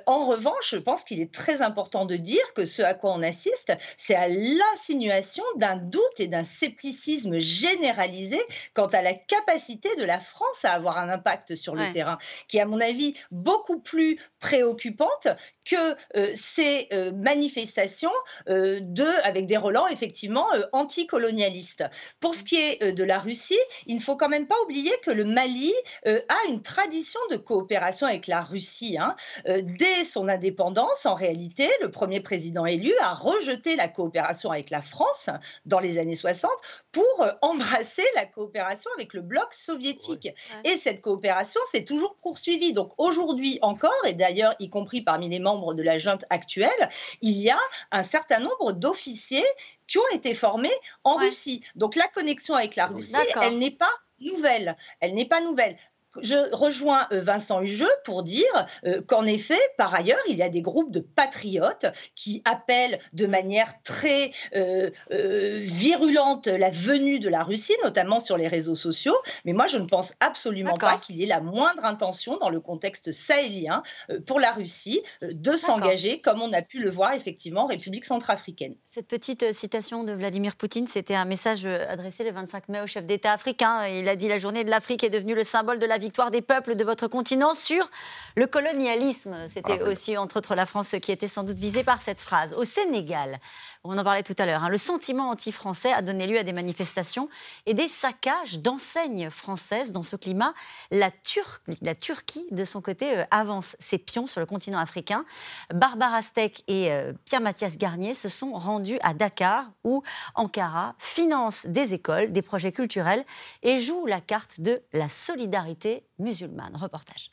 en revanche, je pense qu'il est très important de dire que ce à quoi on assiste, c'est à l'insinuation d'un doute et d'un scepticisme généralisé quant à la capacité de la France à avoir un impact sur le terrain, qui, à mon avis, beaucoup plus préoccupante que euh, ces euh, manifestations euh, de, avec des relents effectivement anticolonialistes. Pour ce qui est de la Russie, il ne faut quand même pas oublier que le Mali a une tradition de coopération avec la Russie. Hein. dès son indépendance, en réalité, le premier président élu a rejeté la coopération avec la France dans les années 60 pour embrasser la coopération avec le bloc soviétique. Et cette coopération s'est toujours poursuivie. Donc aujourd'hui encore, et d'ailleurs y compris parmi les membres de la junte actuelle, il y a un certain nombre d'officiers qui ont été formés en Russie. Donc la connexion avec la Russie, elle n'est pas nouvelle. Elle n'est pas nouvelle je rejoins euh, Vincent Hugeux pour dire euh, qu'en effet, par ailleurs, il y a des groupes de patriotes qui appellent de manière très euh, virulente la venue de la Russie, notamment sur les réseaux sociaux. Mais moi, je ne pense absolument pas qu'il y ait la moindre intention dans le contexte sahélien pour la Russie de s'engager, comme on a pu le voir effectivement en République centrafricaine. Cette petite citation de Vladimir Poutine, c'était un message adressé le 25 mai au chef d'État africain. Il a dit la journée de l'Afrique est devenue le symbole de la victoire des peuples de votre continent sur le colonialisme. C'était ah aussi, entre autres, la France qui était sans doute visée par cette phrase. Au Sénégal, on en parlait tout à l'heure, hein, le sentiment anti-français a donné lieu à des manifestations et des saccages d'enseignes françaises. Dans ce climat, la, Turquie, de son côté, euh, avance ses pions sur le continent africain. Barbara Steck et euh, Pierre-Mathias Garnier se sont rendus à Dakar, où Ankara finance des écoles, des projets culturels et joue la carte de la solidarité musulmane. Reportage.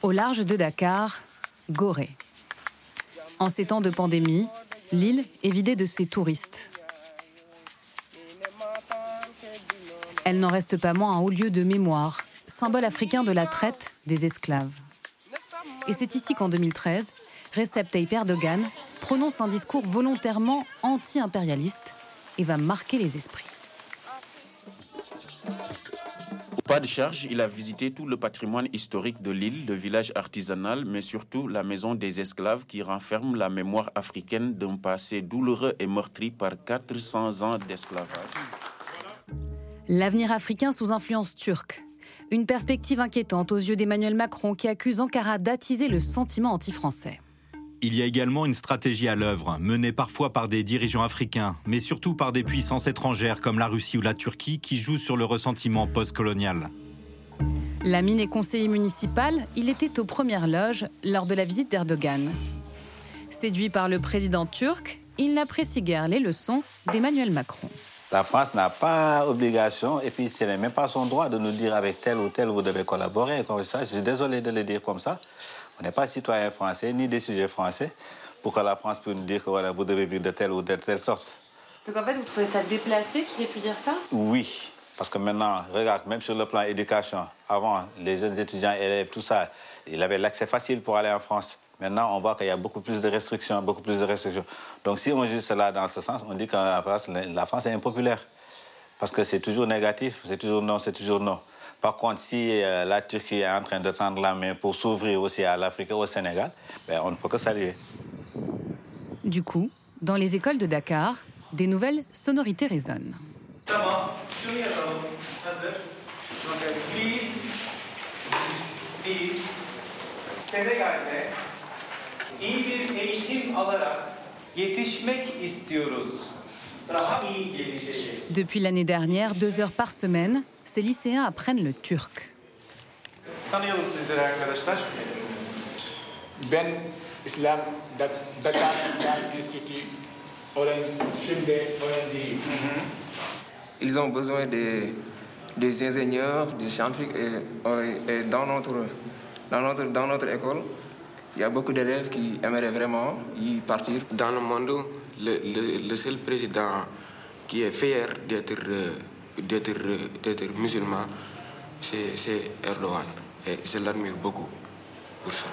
Au large de Dakar, Gorée. En ces temps de pandémie, l'île est vidée de ses touristes. Elle n'en reste pas moins un haut lieu de mémoire, symbole africain de la traite des esclaves. Et c'est ici qu'en 2013, Recep Tayyip Erdogan prononce un discours volontairement anti-impérialiste et va marquer les esprits. Pas de charge, il a visité tout le patrimoine historique de l'île, le village artisanal, mais surtout la maison des esclaves qui renferme la mémoire africaine d'un passé douloureux et meurtri par 400 ans d'esclavage. L'avenir africain sous influence turque. Une perspective inquiétante aux yeux d'Emmanuel Macron qui accuse Ankara d'attiser le sentiment anti-français. Il y a également une stratégie à l'œuvre, menée parfois par des dirigeants africains, mais surtout par des puissances étrangères comme la Russie ou la Turquie qui jouent sur le ressentiment postcolonial. Lamine est conseiller municipal, il était aux premières loges lors de la visite d'Erdogan. Séduit par le président turc, il n'apprécie guère les leçons d'Emmanuel Macron. La France n'a pas obligation, et puis ce n'est même pas son droit de nous dire avec tel ou tel vous devez collaborer. Comme ça, je suis désolé de le dire comme ça. On n'est pas citoyen français ni des sujets français pour que la France puisse nous dire que voilà, vous devez vivre de telle ou de telle sorte. Donc en fait, vous trouvez ça déplacé qu'il ait pu dire ça? Oui, parce que maintenant, regarde, même sur le plan éducation, avant, les jeunes étudiants, élèves, tout ça, il avait l'accès facile pour aller en France. Maintenant, on voit qu'il y a beaucoup plus de restrictions, beaucoup plus de restrictions. Donc si on juge cela dans ce sens, on dit que la France, la France est impopulaire. Parce que c'est toujours négatif, c'est toujours non, c'est toujours non. Par contre, si euh, la Turquie est en train de tendre la main pour s'ouvrir aussi à l'Afrique et au Sénégal, ben, on ne peut que saluer. Du coup, dans les écoles de Dakar, des nouvelles sonorités résonnent. Depuis l'année dernière, deux heures par semaine, ces lycéens apprennent le turc. Ben İslam, Dakar İslam Institute, Ils ont besoin des, des ingénieurs, des scientifiques. Et, et dans, notre, dans, notre, dans notre école, il y a beaucoup d'élèves qui aimeraient vraiment y partir. Dans le monde, le, le, le seul président qui est fier d'être d'être musulman, c'est Erdogan. Et je l'admire beaucoup pour ça.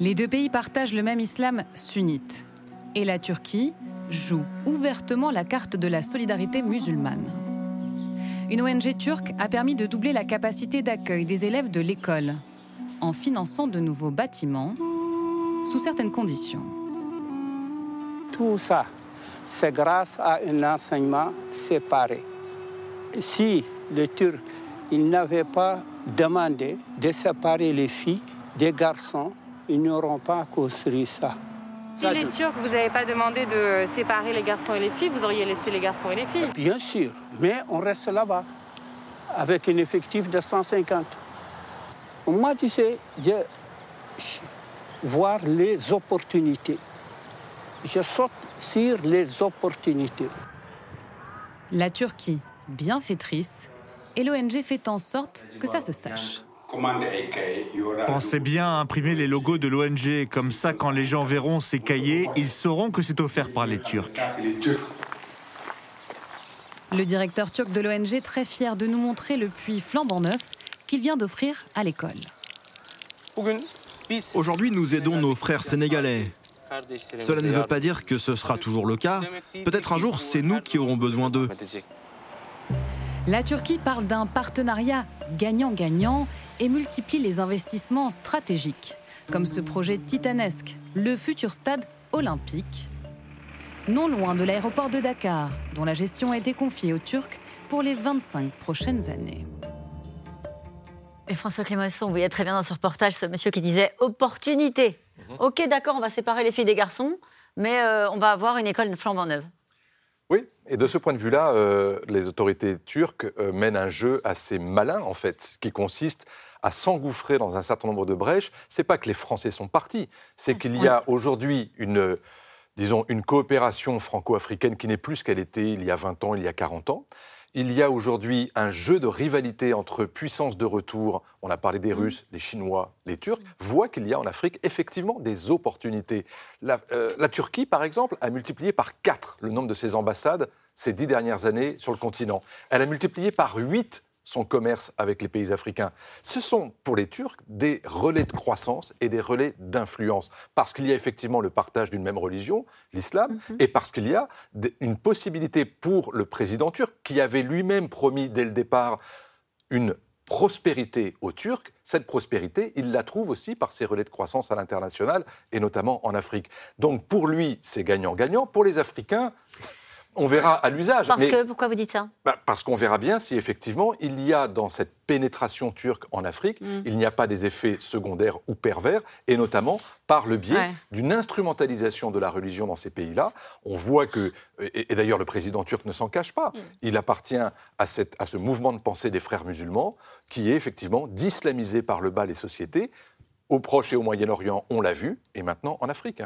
Les deux pays partagent le même islam sunnite. Et la Turquie joue ouvertement la carte de la solidarité musulmane. Une ONG turque a permis de doubler la capacité d'accueil des élèves de l'école en finançant de nouveaux bâtiments sous certaines conditions. Tout ça, c'est grâce à un enseignement séparé. Si les Turcs n'avaient pas demandé de séparer les filles des garçons, ils n'auront pas construit ça. Si les Turcs, vous n'avez pas demandé de séparer les garçons et les filles, vous auriez laissé les garçons et les filles Bien sûr, mais on reste là-bas avec un effectif de 150. Moi, tu sais, je, voir les opportunités. Je saute sur les opportunités. La Turquie, bienfaitrice, et l'ONG fait en sorte que ça se sache. Pensez bien à imprimer les logos de l'ONG, comme ça quand les gens verront ces cahiers, ils sauront que c'est offert par les Turcs. Le directeur turc de l'ONG, très fier de nous montrer le puits flambant neuf qu'il vient d'offrir à l'école. Aujourd'hui, nous aidons nos frères sénégalais. Cela ne veut pas dire que ce sera toujours le cas. Peut-être un jour, c'est nous qui aurons besoin d'eux. La Turquie parle d'un partenariat gagnant-gagnant et multiplie les investissements stratégiques, comme ce projet titanesque, le futur stade olympique, non loin de l'aéroport de Dakar, dont la gestion a été confiée aux Turcs pour les 25 prochaines années. Et François Clémenceau, vous voyez très bien dans ce reportage ce monsieur qui disait opportunité. Mhm. Ok, d'accord, on va séparer les filles des garçons, mais euh, on va avoir une école flambant neuve. Oui, et de ce point de vue-là, euh, les autorités turques euh, mènent un jeu assez malin, en fait, qui consiste à s'engouffrer dans un certain nombre de brèches. C'est pas que les Français sont partis, c'est qu'il y a aujourd'hui une, disons, une coopération franco-africaine qui n'est plus ce qu'elle était il y a 20 ans, il y a 40 ans. Il y a aujourd'hui un jeu de rivalité entre puissances de retour, on a parlé des mmh. Russes, les Chinois, les Turcs, voit qu'il y a en Afrique effectivement des opportunités. La, euh, la, Turquie, par exemple, a multiplié par 4 le nombre de ses ambassades ces dix dernières années sur le continent. Elle a multiplié par 8 son commerce avec les pays africains. Ce sont pour les Turcs des relais de croissance et des relais d'influence, parce qu'il y a effectivement le partage d'une même religion, l'islam, mhm. et parce qu'il y a une possibilité pour le président turc, qui avait lui-même promis dès le départ une prospérité aux Turcs, cette prospérité, il la trouve aussi par ses relais de croissance à l'international, et notamment en Afrique. Donc pour lui, c'est gagnant-gagnant. Pour les Africains, on verra à l'usage. Parce que, pourquoi vous dites ça? Bah, Parce qu'on verra bien si effectivement il y a dans cette pénétration turque en Afrique, mm. il n'y a pas des effets secondaires ou pervers, et notamment par le biais d'une instrumentalisation de la religion dans ces pays-là. On voit que, et, d'ailleurs le président turc ne s'en cache pas, mm. il appartient à, à ce mouvement de pensée des frères musulmans qui est effectivement d'islamiser par le bas les sociétés au Proche et au Moyen-Orient, on l'a vu, et maintenant en Afrique.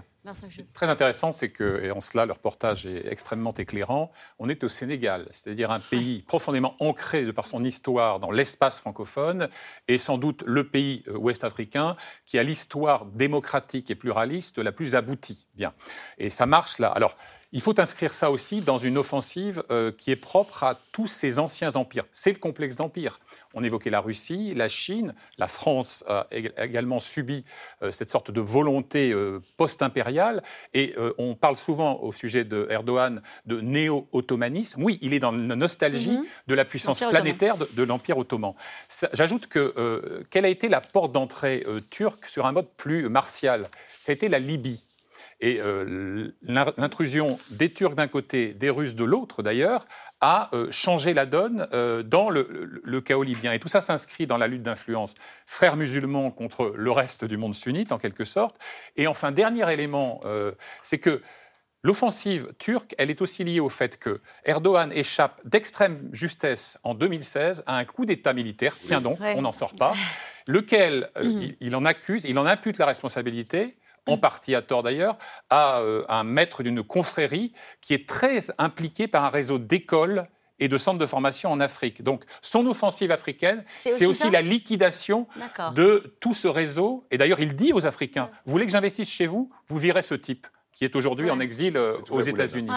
Très intéressant, c'est que, et en cela le reportage est extrêmement éclairant, on est au Sénégal, c'est-à-dire un pays profondément ancré de par son histoire dans l'espace francophone, et sans doute le pays euh, ouest-africain qui a l'histoire démocratique et pluraliste la plus aboutie. Bien. Et ça marche là. Alors, il faut inscrire ça aussi dans une offensive euh, qui est propre à tous ces anciens empires. C'est le complexe d'empire. On évoquait la Russie, la Chine, la France a également subi euh, cette sorte de volonté euh, post-impériale. Et on parle souvent au sujet de Erdogan de néo-ottomanisme. Oui, il est dans la nostalgie mhm. de la puissance planétaire de, l'Empire ottoman. J'ajoute que quelle a été la porte d'entrée turque sur un mode plus martial? Ça a été la Libye. Et euh, l'intrusion des Turcs d'un côté, des Russes de l'autre d'ailleurs, a euh, changé la donne euh, dans le, chaos libyen. Et tout ça s'inscrit dans la lutte d'influence frères musulmans contre le reste du monde sunnite, en quelque sorte. Et enfin, dernier élément, c'est que L'offensive turque, elle est aussi liée au fait que Erdogan échappe d'extrême justesse en 2016 à un coup d'État militaire, tiens donc, on n'en sort pas, lequel il, en accuse, il en impute la responsabilité, en partie à tort d'ailleurs, à euh, un maître d'une confrérie qui est très impliqué par un réseau d'écoles et de centres de formation en Afrique. Donc son offensive africaine, c'est aussi, la liquidation de tout ce réseau. Et d'ailleurs, il dit aux Africains, vous voulez que j'investisse chez vous? Vous virez ce type qui est aujourd'hui en exil euh, aux États-Unis.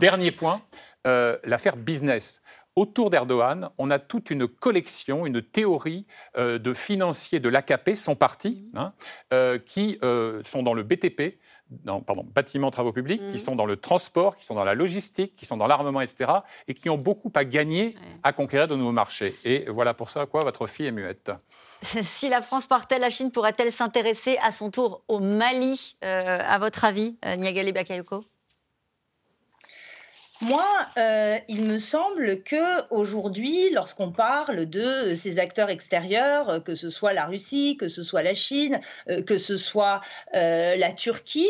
Dernier point, euh, l'affaire business. Autour d'Erdogan, on a toute une collection, une théorie euh, de financiers de l'AKP, son parti, hein, euh, qui euh, sont dans le BTP, dans, pardon, bâtiments, travaux publics, qui mmh. sont dans le transport, qui sont dans la logistique, qui sont dans l'armement, etc., et qui ont beaucoup à gagner à conquérir de nouveaux marchés. Et voilà pour ça à quoi votre fille est muette. Si la France partait, la Chine pourrait-elle s'intéresser à son tour au Mali, à votre avis, Niagale Bakayoko moi, euh, il me semble que aujourd'hui, lorsqu'on parle de ces acteurs extérieurs, que ce soit la Russie, que ce soit la Chine, euh, que ce soit euh, la Turquie,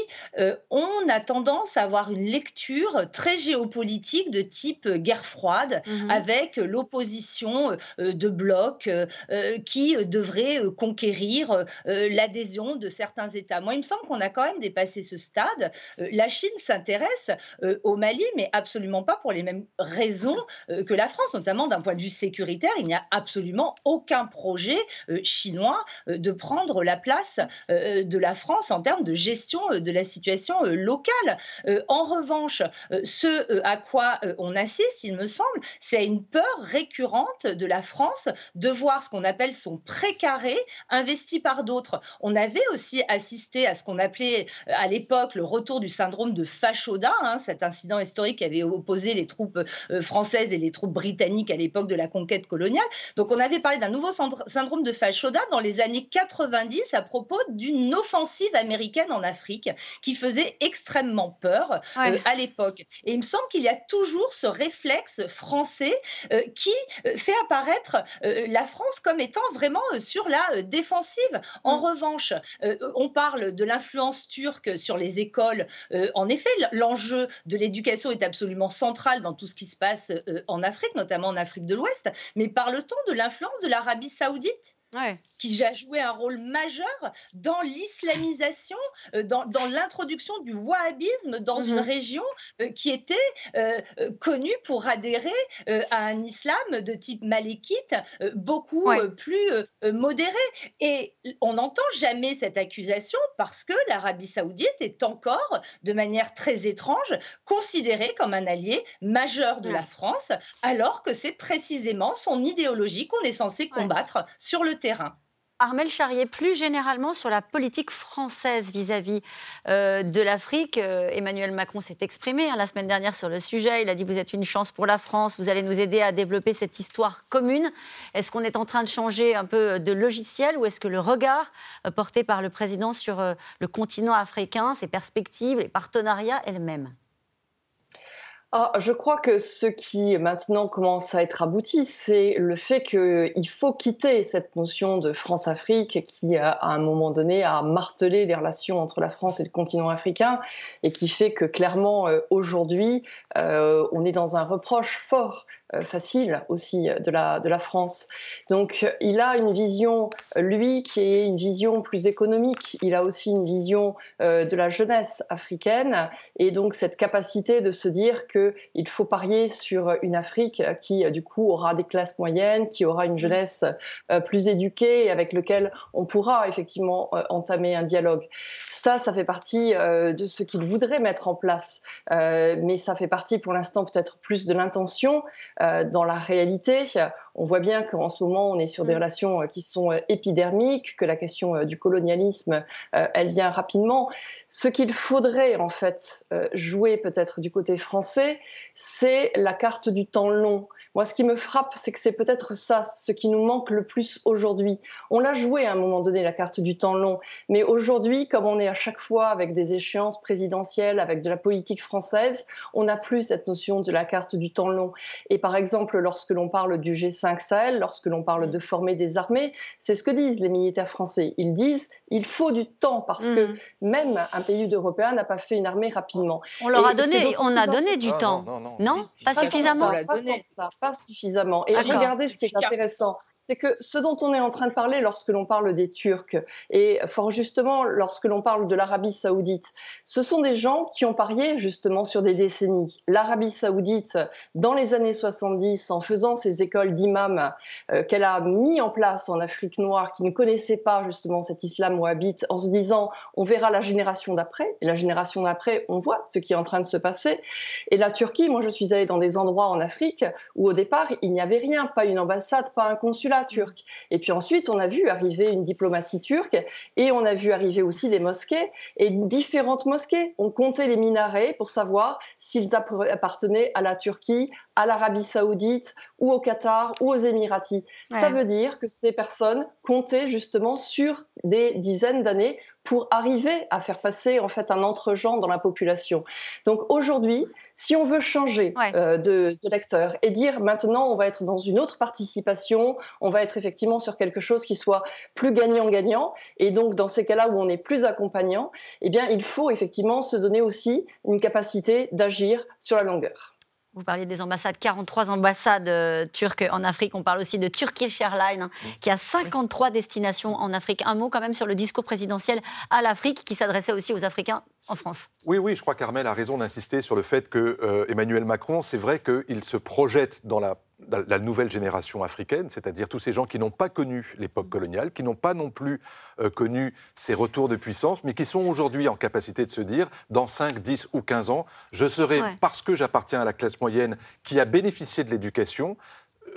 on a tendance à avoir une lecture très géopolitique de type guerre froide, mmh avec l'opposition de blocs qui devraient conquérir l'adhésion de certains États. Moi, il me semble qu'on a quand même dépassé ce stade. la Chine s'intéresse au Mali, mais absolument absolument pas pour les mêmes raisons euh, que la France, notamment d'un point de vue sécuritaire. Il n'y a absolument aucun projet euh, chinois euh, de prendre la place de la France en termes de gestion de la situation locale. En revanche, ce à quoi on assiste, il me semble, c'est à une peur récurrente de la France de voir ce qu'on appelle son précaré investi par d'autres. On avait aussi assisté à ce qu'on appelait à l'époque le retour du syndrome de Fachoda, hein, cet incident historique qui avait opposer les troupes euh, françaises et les troupes britanniques à l'époque de la conquête coloniale. Donc on avait parlé d'un nouveau syndrome de Fashoda dans les années 90 à propos d'une offensive américaine en Afrique qui faisait extrêmement peur euh, à l'époque. Et il me semble qu'il y a toujours ce réflexe français euh, qui fait apparaître la France comme étant vraiment sur la défensive. En mm. revanche, on parle de l'influence turque sur les écoles. en effet, l'enjeu de l'éducation est absolument centrale dans tout ce qui se passe euh, en Afrique, notamment en Afrique de l'Ouest, mais parle-t-on de l'influence de l'Arabie saoudite qui a joué un rôle majeur dans l'islamisation, euh, dans, l'introduction du wahhabisme dans une mhm. région euh, qui était euh, connue pour adhérer à un islam de type malékite beaucoup plus modéré. Et on n'entend jamais cette accusation parce que l'Arabie saoudite est encore, de manière très étrange, considérée comme un allié majeur de la France, alors que c'est précisément son idéologie qu'on est censé combattre sur le terrain. Armel Charrier, plus généralement sur la politique française vis-à-vis euh, de l'Afrique. Euh, Emmanuel Macron s'est exprimé hein, la semaine dernière sur le sujet. Il a dit Vous êtes une chance pour la France, vous allez nous aider à développer cette histoire commune. Est-ce qu'on est en train de changer un peu de logiciel ou est-ce que le regard euh, porté par le président sur le continent africain, ses perspectives, les partenariats est le même? Ah, je crois que ce qui maintenant commence à être abouti, c'est le fait qu'il faut quitter cette notion de France-Afrique qui, à un moment donné, a martelé les relations entre la France et le continent africain et qui fait que clairement, euh, aujourd'hui, euh, on est dans un reproche fort facile aussi de la, France. Donc il a une vision, lui, qui est une vision plus économique. Il a aussi une vision de la jeunesse africaine et donc cette capacité de se dire qu'il faut parier sur une Afrique qui, du coup, aura des classes moyennes, qui aura une jeunesse plus éduquée et avec lequel on pourra effectivement entamer un dialogue. Ça, ça fait partie euh, de ce qu'il voudrait mettre en place. Euh, mais ça fait partie pour l'instant peut-être plus de l'intention. Euh, dans la réalité, on voit bien qu'en ce moment, on est sur des mm. relations qui sont épidermiques, que la question du colonialisme, elle vient rapidement. Ce qu'il faudrait en fait jouer peut-être du côté français, c'est la carte du temps long. Moi, ce qui me frappe, c'est que c'est peut-être ça, ce qui nous manque le plus aujourd'hui. On l'a joué à un moment donné, la carte du temps long, mais aujourd'hui, comme on est à chaque fois avec des échéances présidentielles, avec de la politique française, on n'a plus cette notion de la carte du temps long. Et par exemple, lorsque l'on parle du G5 Sahel, lorsque l'on parle de former des armées, c'est ce que disent les militaires français. Ils disent il faut du temps parce que mm. même un pays européen n'a pas fait une armée rapidement. On leur a donné, on a donné du temps. Non, pas, suffisamment. suffisamment. Et regardez ce qui est intéressant, c'est que ce dont on est en train de parler lorsque l'on parle des Turcs, et fort justement lorsque l'on parle de l'Arabie saoudite, ce sont des gens qui ont parié justement sur des décennies. L'Arabie saoudite, dans les années 70, en faisant ces écoles d'imams euh, qu'elle a mis en place en Afrique noire, qui ne connaissaient pas justement cet islam wahhabite, en se disant on verra la génération d'après, et la génération d'après, on voit ce qui est en train de se passer. Et la Turquie, moi je suis allée dans des endroits en Afrique où au départ, il n'y avait rien, pas une ambassade, pas un consulat, turque. Et puis ensuite, on a vu arriver une diplomatie turque et on a vu arriver aussi des mosquées et différentes mosquées. On comptait les minarets pour savoir s'ils appartenaient à la Turquie, à l'Arabie saoudite ou au Qatar ou aux Émiratis. Ça veut dire que ces personnes comptaient justement sur des dizaines d'années pour arriver à faire passer en fait un entre-genre dans la population. Donc aujourd'hui, si on veut changer euh, de, de, lecteur et dire maintenant on va être dans une autre participation, on va être effectivement sur quelque chose qui soit plus gagnant-gagnant, et donc dans ces cas-là où on est plus accompagnant, eh bien il faut effectivement se donner aussi une capacité d'agir sur la longueur. Vous parliez des ambassades, 43 ambassades euh, turques en Afrique. On parle aussi de Turkish Airlines, hein, qui a 53 destinations en Afrique. Un mot quand même sur le discours présidentiel à l'Afrique, qui s'adressait aussi aux Africains en France. Oui, oui, je crois qu'Armel a raison d'insister sur le fait que euh, Emmanuel Macron, c'est vrai qu'il se projette dans la la nouvelle génération africaine, c'est-à-dire tous ces gens qui n'ont pas connu l'époque coloniale, qui n'ont pas non plus euh, connu ces retours de puissance, mais qui sont aujourd'hui en capacité de se dire, dans 5, 10 ou 15 ans, je serai, parce que j'appartiens à la classe moyenne qui a bénéficié de l'éducation,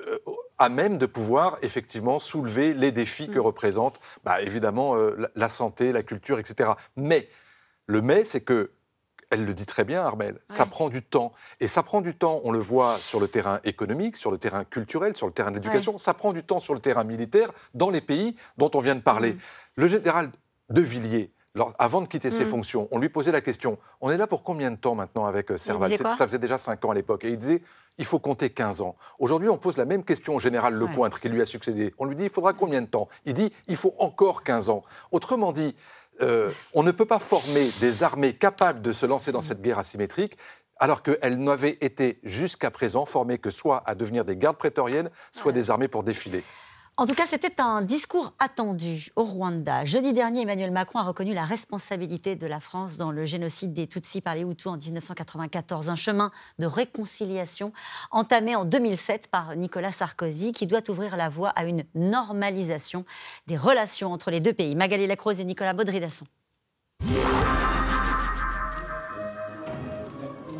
euh, à même de pouvoir effectivement soulever les défis que mm. représente bah, évidemment euh, la santé, la culture, etc. Mais le mais, c'est que elle le dit très bien, Armel. Ça prend du temps. Et ça prend du temps, on le voit sur le terrain économique, sur le terrain culturel, sur le terrain de l'éducation. Ça prend du temps sur le terrain militaire, dans les pays dont on vient de parler. Mm. Le général de Villiers, avant de quitter ses mm. fonctions, on lui posait la question on est là pour combien de temps maintenant avec euh, Serval Ça faisait déjà 5 ans à l'époque. Et il disait il faut compter 15 ans. Aujourd'hui, on pose la même question au général Lecointre qui lui a succédé. On lui dit il faudra combien de temps? Il dit il faut encore 15 ans. Autrement dit, euh, on ne peut pas former des armées capables de se lancer dans cette guerre asymétrique alors qu'elles n'avaient été jusqu'à présent formées que soit à devenir des gardes prétoriennes, soit des armées pour défiler. En tout cas, c'était un discours attendu au Rwanda. Jeudi dernier, Emmanuel Macron a reconnu la responsabilité de la France dans le génocide des Tutsis par les Hutus en 1994. Un chemin de réconciliation entamé en 2007 par Nicolas Sarkozy qui doit ouvrir la voie à une normalisation des relations entre les deux pays. Magali Lacrose et Nicolas Baudry-Dasson.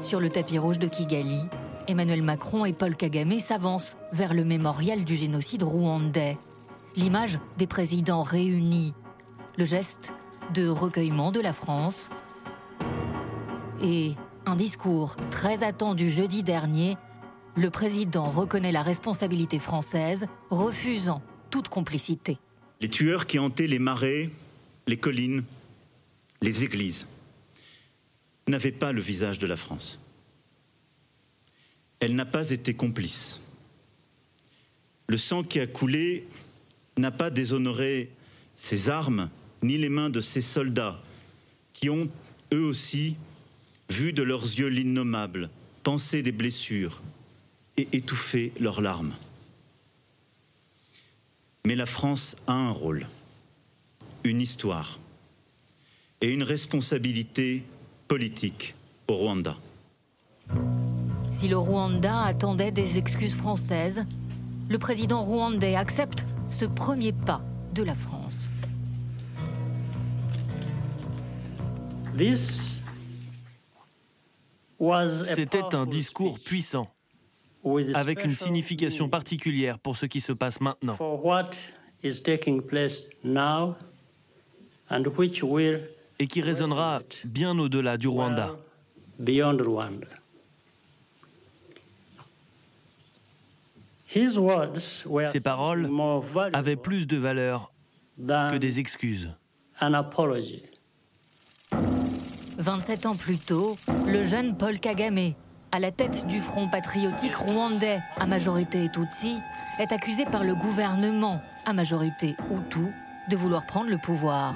Sur le tapis rouge de Kigali, Emmanuel Macron et Paul Kagame s'avancent vers le mémorial du génocide rwandais. L'image des présidents réunis, le geste de recueillement de la France et un discours très attendu jeudi dernier, le président reconnaît la responsabilité française, refusant toute complicité. Les tueurs qui hantaient les marais, les collines, les églises n'avaient pas le visage de la France elle n'a pas été complice. Le sang qui a coulé n'a pas déshonoré ses armes ni les mains de ses soldats qui ont, eux aussi, vu de leurs yeux l'innommable, pensé des blessures et étouffer leurs larmes. Mais la France a un rôle, une histoire et une responsabilité politique au Rwanda. Si le Rwanda attendait des excuses françaises, le président rwandais accepte ce premier pas de la France. C'était un discours puissant, avec une signification particulière pour ce qui se passe maintenant. Et qui résonnera bien au-delà du Rwanda. Ces paroles avaient plus de valeur que des excuses. 27 ans plus tôt, le jeune Paul Kagame, à la tête du Front patriotique rwandais à majorité Tutsi, est accusé par le gouvernement à majorité Hutu de vouloir prendre le pouvoir.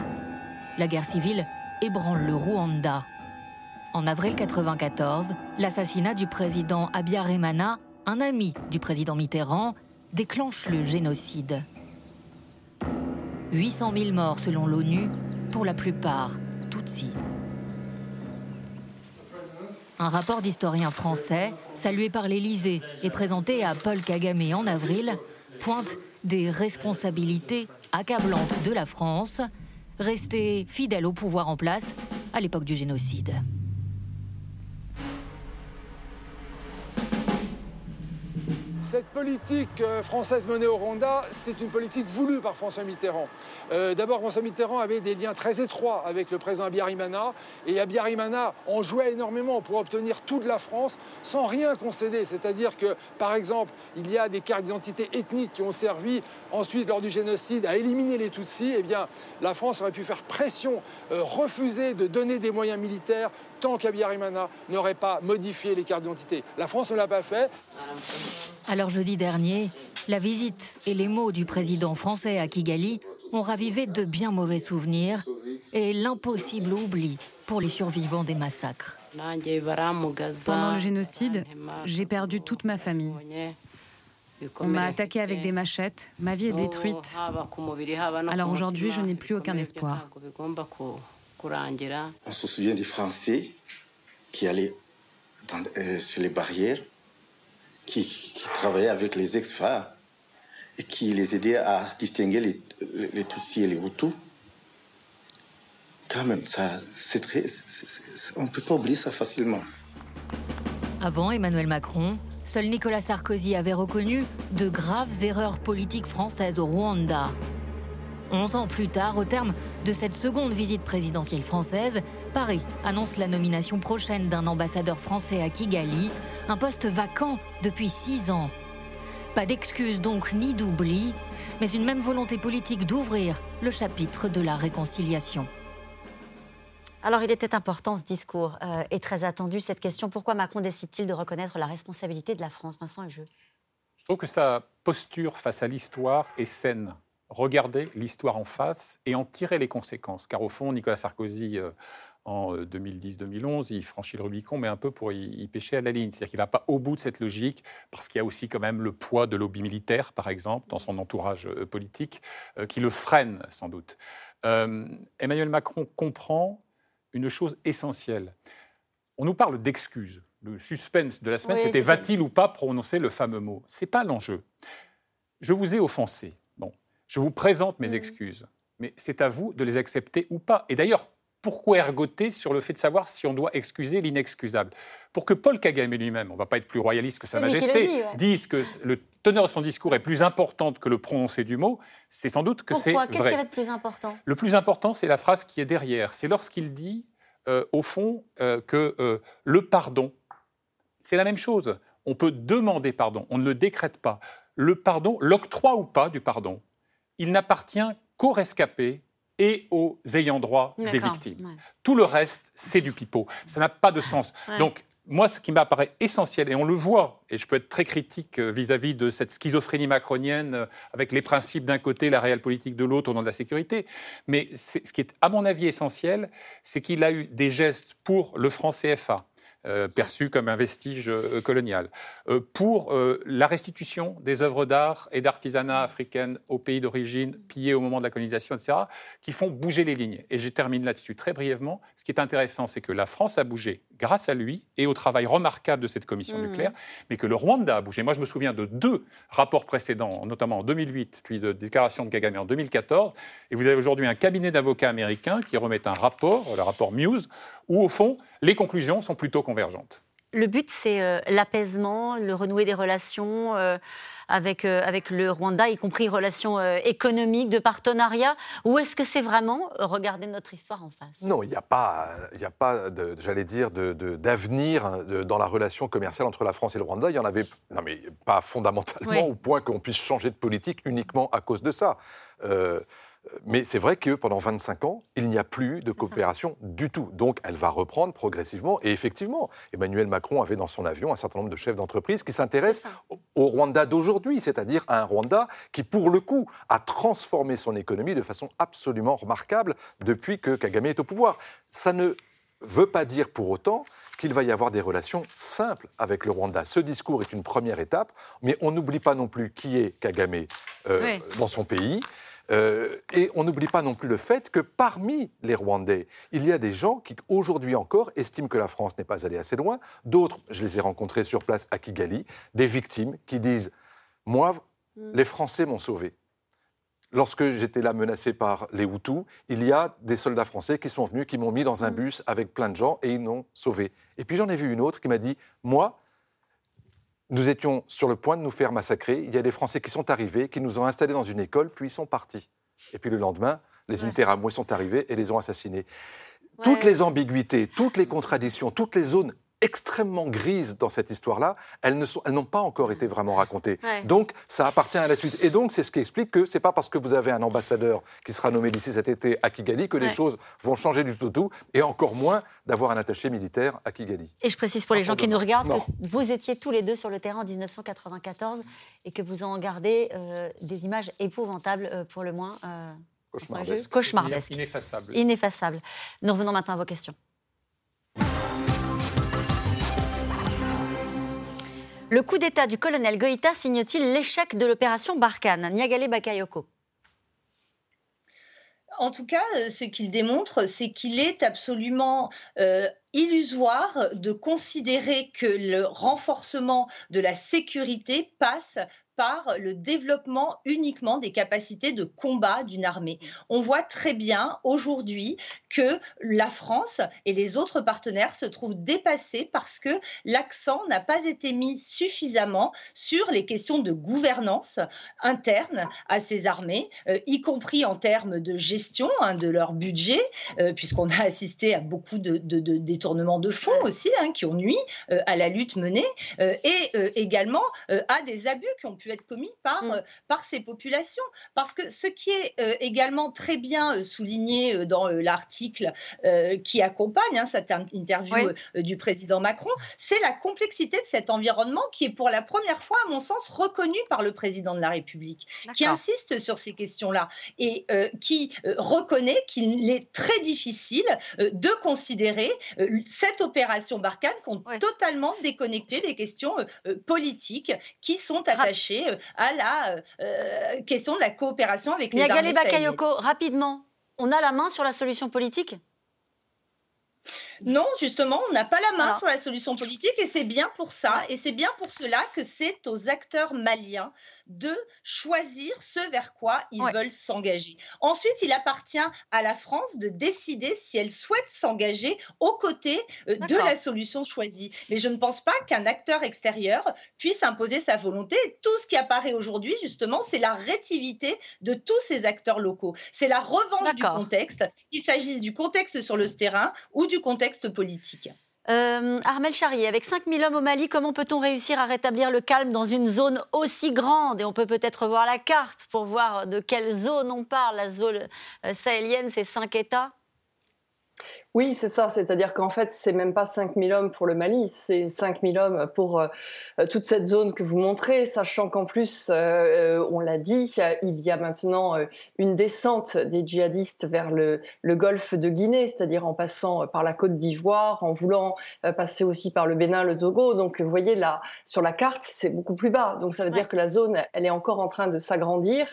La guerre civile ébranle le Rwanda. En avril 1994, l'assassinat du président Abiyarimana, un ami du président Mitterrand, déclenche le génocide. 800 000 morts selon l'ONU, pour la plupart Tutsis. Un rapport d'historien français, salué par l'Élysée et présenté à Paul Kagame en avril, pointe des responsabilités accablantes de la France, restée fidèle au pouvoir en place à l'époque du génocide. Cette politique euh, française menée au Rwanda, c'est une politique voulue par François Mitterrand. Euh, d'abord, François Mitterrand avait des liens très étroits avec le président Abiyarimana, et Abiyarimana en jouait énormément pour obtenir tout de la France sans rien concéder. C'est-à-dire que, par exemple, il y a des cartes d'identité ethniques qui ont servi ensuite, lors du génocide, à éliminer les Tutsis. Eh bien, la France aurait pu faire pression, euh, refuser de donner des moyens militaires tant qu'Abiyarimana n'aurait pas modifié les cartes d'identité. La France ne l'a pas fait. Alors jeudi dernier, la visite et les mots du président français à Kigali ont ravivé de bien mauvais souvenirs et l'impossible oubli pour les survivants des massacres. Pendant le génocide, j'ai perdu toute ma famille. On m'a attaqué avec des machettes, ma vie est détruite. Alors aujourd'hui, je n'ai plus aucun espoir. On se souvient des Français qui allaient euh, sur les barrières, qui, travaillaient avec les ex-phares et qui les aidaient à distinguer les, Tutsis et les Hutus. Quand même, ça, très, on ne peut pas oublier ça facilement. Avant Emmanuel Macron, seul Nicolas Sarkozy avait reconnu de graves erreurs politiques françaises au Rwanda. Onze ans plus tard, au terme de cette seconde visite présidentielle française, Paris annonce la nomination prochaine d'un ambassadeur français à Kigali, un poste vacant depuis six ans. Pas d'excuses donc ni d'oubli, mais une même volonté politique d'ouvrir le chapitre de la réconciliation. Alors, il était important ce discours euh, et très attendu cette question. Pourquoi Macron décide-t-il de reconnaître la responsabilité de la France? Vincent et je. Je trouve que sa posture face à l'histoire est saine regarder l'histoire en face et en tirer les conséquences. Car au fond, Nicolas Sarkozy, euh, en 2010-2011, euh, il franchit le Rubicon, mais un peu pour y, pêcher à la ligne. C'est-à-dire qu'il ne va pas au bout de cette logique, parce qu'il y a aussi quand même le poids de lobby militaire, par exemple, dans son entourage euh, politique, qui le freine sans doute. Emmanuel Macron comprend une chose essentielle. On nous parle d'excuses. Le suspense de la semaine, c'était va-t-il ou pas prononcer le fameux mot? Ce n'est pas l'enjeu. Je vous ai offensé. Je vous présente mes mmh. excuses, mais c'est à vous de les accepter ou pas. Et d'ailleurs, pourquoi ergoter sur le fait de savoir si on doit excuser l'inexcusable? Pour que Paul Kagame lui-même, on ne va pas être plus royaliste que Sa Majesté, dise que le teneur de son discours est plus important que le prononcé du mot, c'est sans doute que c'est vrai. Qu'est-ce qui va être plus important? Le plus important, c'est la phrase qui est derrière. C'est lorsqu'il dit, euh, au fond, euh, que euh, le pardon, c'est la même chose. On peut demander pardon, on ne le décrète pas. Le pardon, l'octroi ou pas du pardon, il n'appartient qu'aux rescapés et aux ayants droit des victimes. Tout le reste, c'est du pipeau. Ça n'a pas de sens. Donc, moi, ce qui m'apparaît essentiel, et on le voit, et je peux être très critique euh, vis-à-vis de cette schizophrénie macronienne, euh, avec les principes d'un côté, la réelle politique de l'autre, au nom de la sécurité, mais ce qui est, à mon avis, essentiel, c'est qu'il a eu des gestes pour le franc CFA, euh, perçu comme un vestige euh, colonial. Euh, pour la restitution des œuvres d'art et d'artisanat africaines aux pays d'origine pillés au moment de la colonisation, etc., qui font bouger les lignes. Et je termine là-dessus très brièvement. Ce qui est intéressant, c'est que la France a bougé grâce à lui et au travail remarquable de cette commission Mmh. nucléaire, mais que le Rwanda a bougé. Moi, je me souviens de deux rapports précédents, notamment en 2008, puis de déclaration de Kagame en 2014. Et vous avez aujourd'hui un cabinet d'avocats américains qui remet un rapport, le rapport Muse, où au fond, les conclusions sont plutôt convergentes. Le but, c'est euh, l'apaisement, le renouer des relations euh, avec, euh, avec le Rwanda, y compris relations euh, économiques, de partenariat Ou est-ce que c'est vraiment regarder notre histoire en face? Non, il n'y a pas, y a pas j'allais dire, de- de- d'avenir hein, de- dans la relation commerciale entre la France et le Rwanda. Il y en avait, non mais pas fondamentalement, Oui. au point qu'on puisse changer de politique uniquement à cause de ça. Mais c'est vrai que pendant 25 ans, il n'y a plus de coopération du tout. Donc elle va reprendre progressivement. Et effectivement, Emmanuel Macron avait dans son avion un certain nombre de chefs d'entreprise qui s'intéressent au- au Rwanda d'aujourd'hui, c'est-à-dire à un Rwanda qui, pour le coup, a transformé son économie de façon absolument remarquable depuis que Kagame est au pouvoir. Ça ne veut pas dire pour autant qu'il va y avoir des relations simples avec le Rwanda. Ce discours est une première étape, mais on n'oublie pas non plus qui est Kagame euh, Oui. dans son pays. Euh, et on n'oublie pas non plus le fait que parmi les Rwandais, il y a des gens qui, aujourd'hui encore, estiment que la France n'est pas allée assez loin. D'autres, je les ai rencontrés sur place à Kigali, des victimes qui disent Moi, les Français m'ont sauvé. Lorsque j'étais là menacé par les Hutus, il y a des soldats français qui sont venus, qui m'ont mis dans un bus avec plein de gens et ils m'ont sauvé. Et puis j'en ai vu une autre qui m'a dit Moi, nous étions sur le point de nous faire massacrer. Il y a des Français qui sont arrivés, qui nous ont installés dans une école, puis ils sont partis. Et puis le lendemain, les Interamoués sont arrivés et les ont assassinés. Toutes les ambiguïtés, toutes les contradictions, toutes les zones extrêmement grises dans cette histoire-là, elles ne sont- elles n'ont pas encore été vraiment racontées. Ouais. Donc, ça appartient à la suite. Et donc, c'est ce qui explique que c'est pas parce que vous avez un ambassadeur qui sera nommé d'ici cet été à Kigali que les Ouais. choses vont changer du tout au tout, et encore moins d'avoir un attaché militaire à Kigali. Et je précise pour les gens qui nous regardent Non. que vous étiez tous les deux sur le terrain en 1994 et que vous en gardez euh, des images épouvantables, euh, pour le moins. euh, Cauchemardesques. Cauchemardesques. Ineffaçable. Nous revenons maintenant à vos questions. Le coup d'État du colonel Goïta signe-t-il l'échec de l'opération Barkhane? Niagale Bakayoko. En tout cas, euh, ce qu'il démontre, c'est qu'il est absolument euh, illusoire de considérer que le renforcement de la sécurité passe par le développement uniquement des capacités de combat d'une armée. On voit très bien aujourd'hui que la France et les autres partenaires se trouvent dépassés parce que l'accent n'a pas été mis suffisamment sur les questions de gouvernance interne à ces armées, euh, y compris en termes de gestion hein, de leur budget, euh, puisqu'on a assisté à beaucoup de, détournements de fonds aussi, hein, qui ont nui euh, à la lutte menée, et également à des abus qui ont pu être commis par, euh, par ces populations. Parce que ce qui est euh, également très bien euh, souligné dans l'article qui accompagne hein, cette in- interview Oui. du président Macron, c'est la complexité de cet environnement qui est pour la première fois, à mon sens, reconnu par le président de la République, qui insiste sur ces questions-là et euh, qui euh, reconnaît qu'il est très difficile euh, de considérer cette opération Barkhane comme totalement déconnectée des questions politiques qui sont attachées euh, à la euh, euh, question de la coopération avec les Niagale armées. Bakayoko, rapidement, on a la main sur la solution politique? Non, justement, on n'a pas la main Alors. sur la solution politique et c'est bien pour ça, et c'est bien pour cela que c'est aux acteurs maliens de choisir ce vers quoi ils veulent s'engager. Ensuite, il appartient à la France de décider si elle souhaite s'engager aux côtés euh, de la solution choisie. Mais je ne pense pas qu'un acteur extérieur puisse imposer sa volonté. Tout ce qui apparaît aujourd'hui, justement, c'est la rétivité de tous ces acteurs locaux. C'est la revanche du contexte, qu'il s'agisse du contexte sur le terrain ou du contexte politique. Euh, Armel Charrier, avec 5000 hommes au Mali, comment peut-on réussir à rétablir le calme dans une zone aussi grande? Et on peut peut-être voir la carte pour voir de quelle zone on parle. La zone euh, sahélienne, c'est cinq États Oui, c'est ça. C'est-à-dire qu'en fait, c'est même pas 5000 hommes pour le Mali, c'est 5000 hommes pour euh, euh, toute cette zone que vous montrez, sachant qu'en plus, euh, on l'a dit, il y a maintenant une descente des djihadistes vers le, le golfe de Guinée, c'est-à-dire en passant par la Côte d'Ivoire, en voulant passer aussi par le Bénin, le Togo. Donc, vous voyez là, sur la carte, c'est beaucoup plus bas. Donc, ça veut dire que la zone, elle est encore en train de s'agrandir.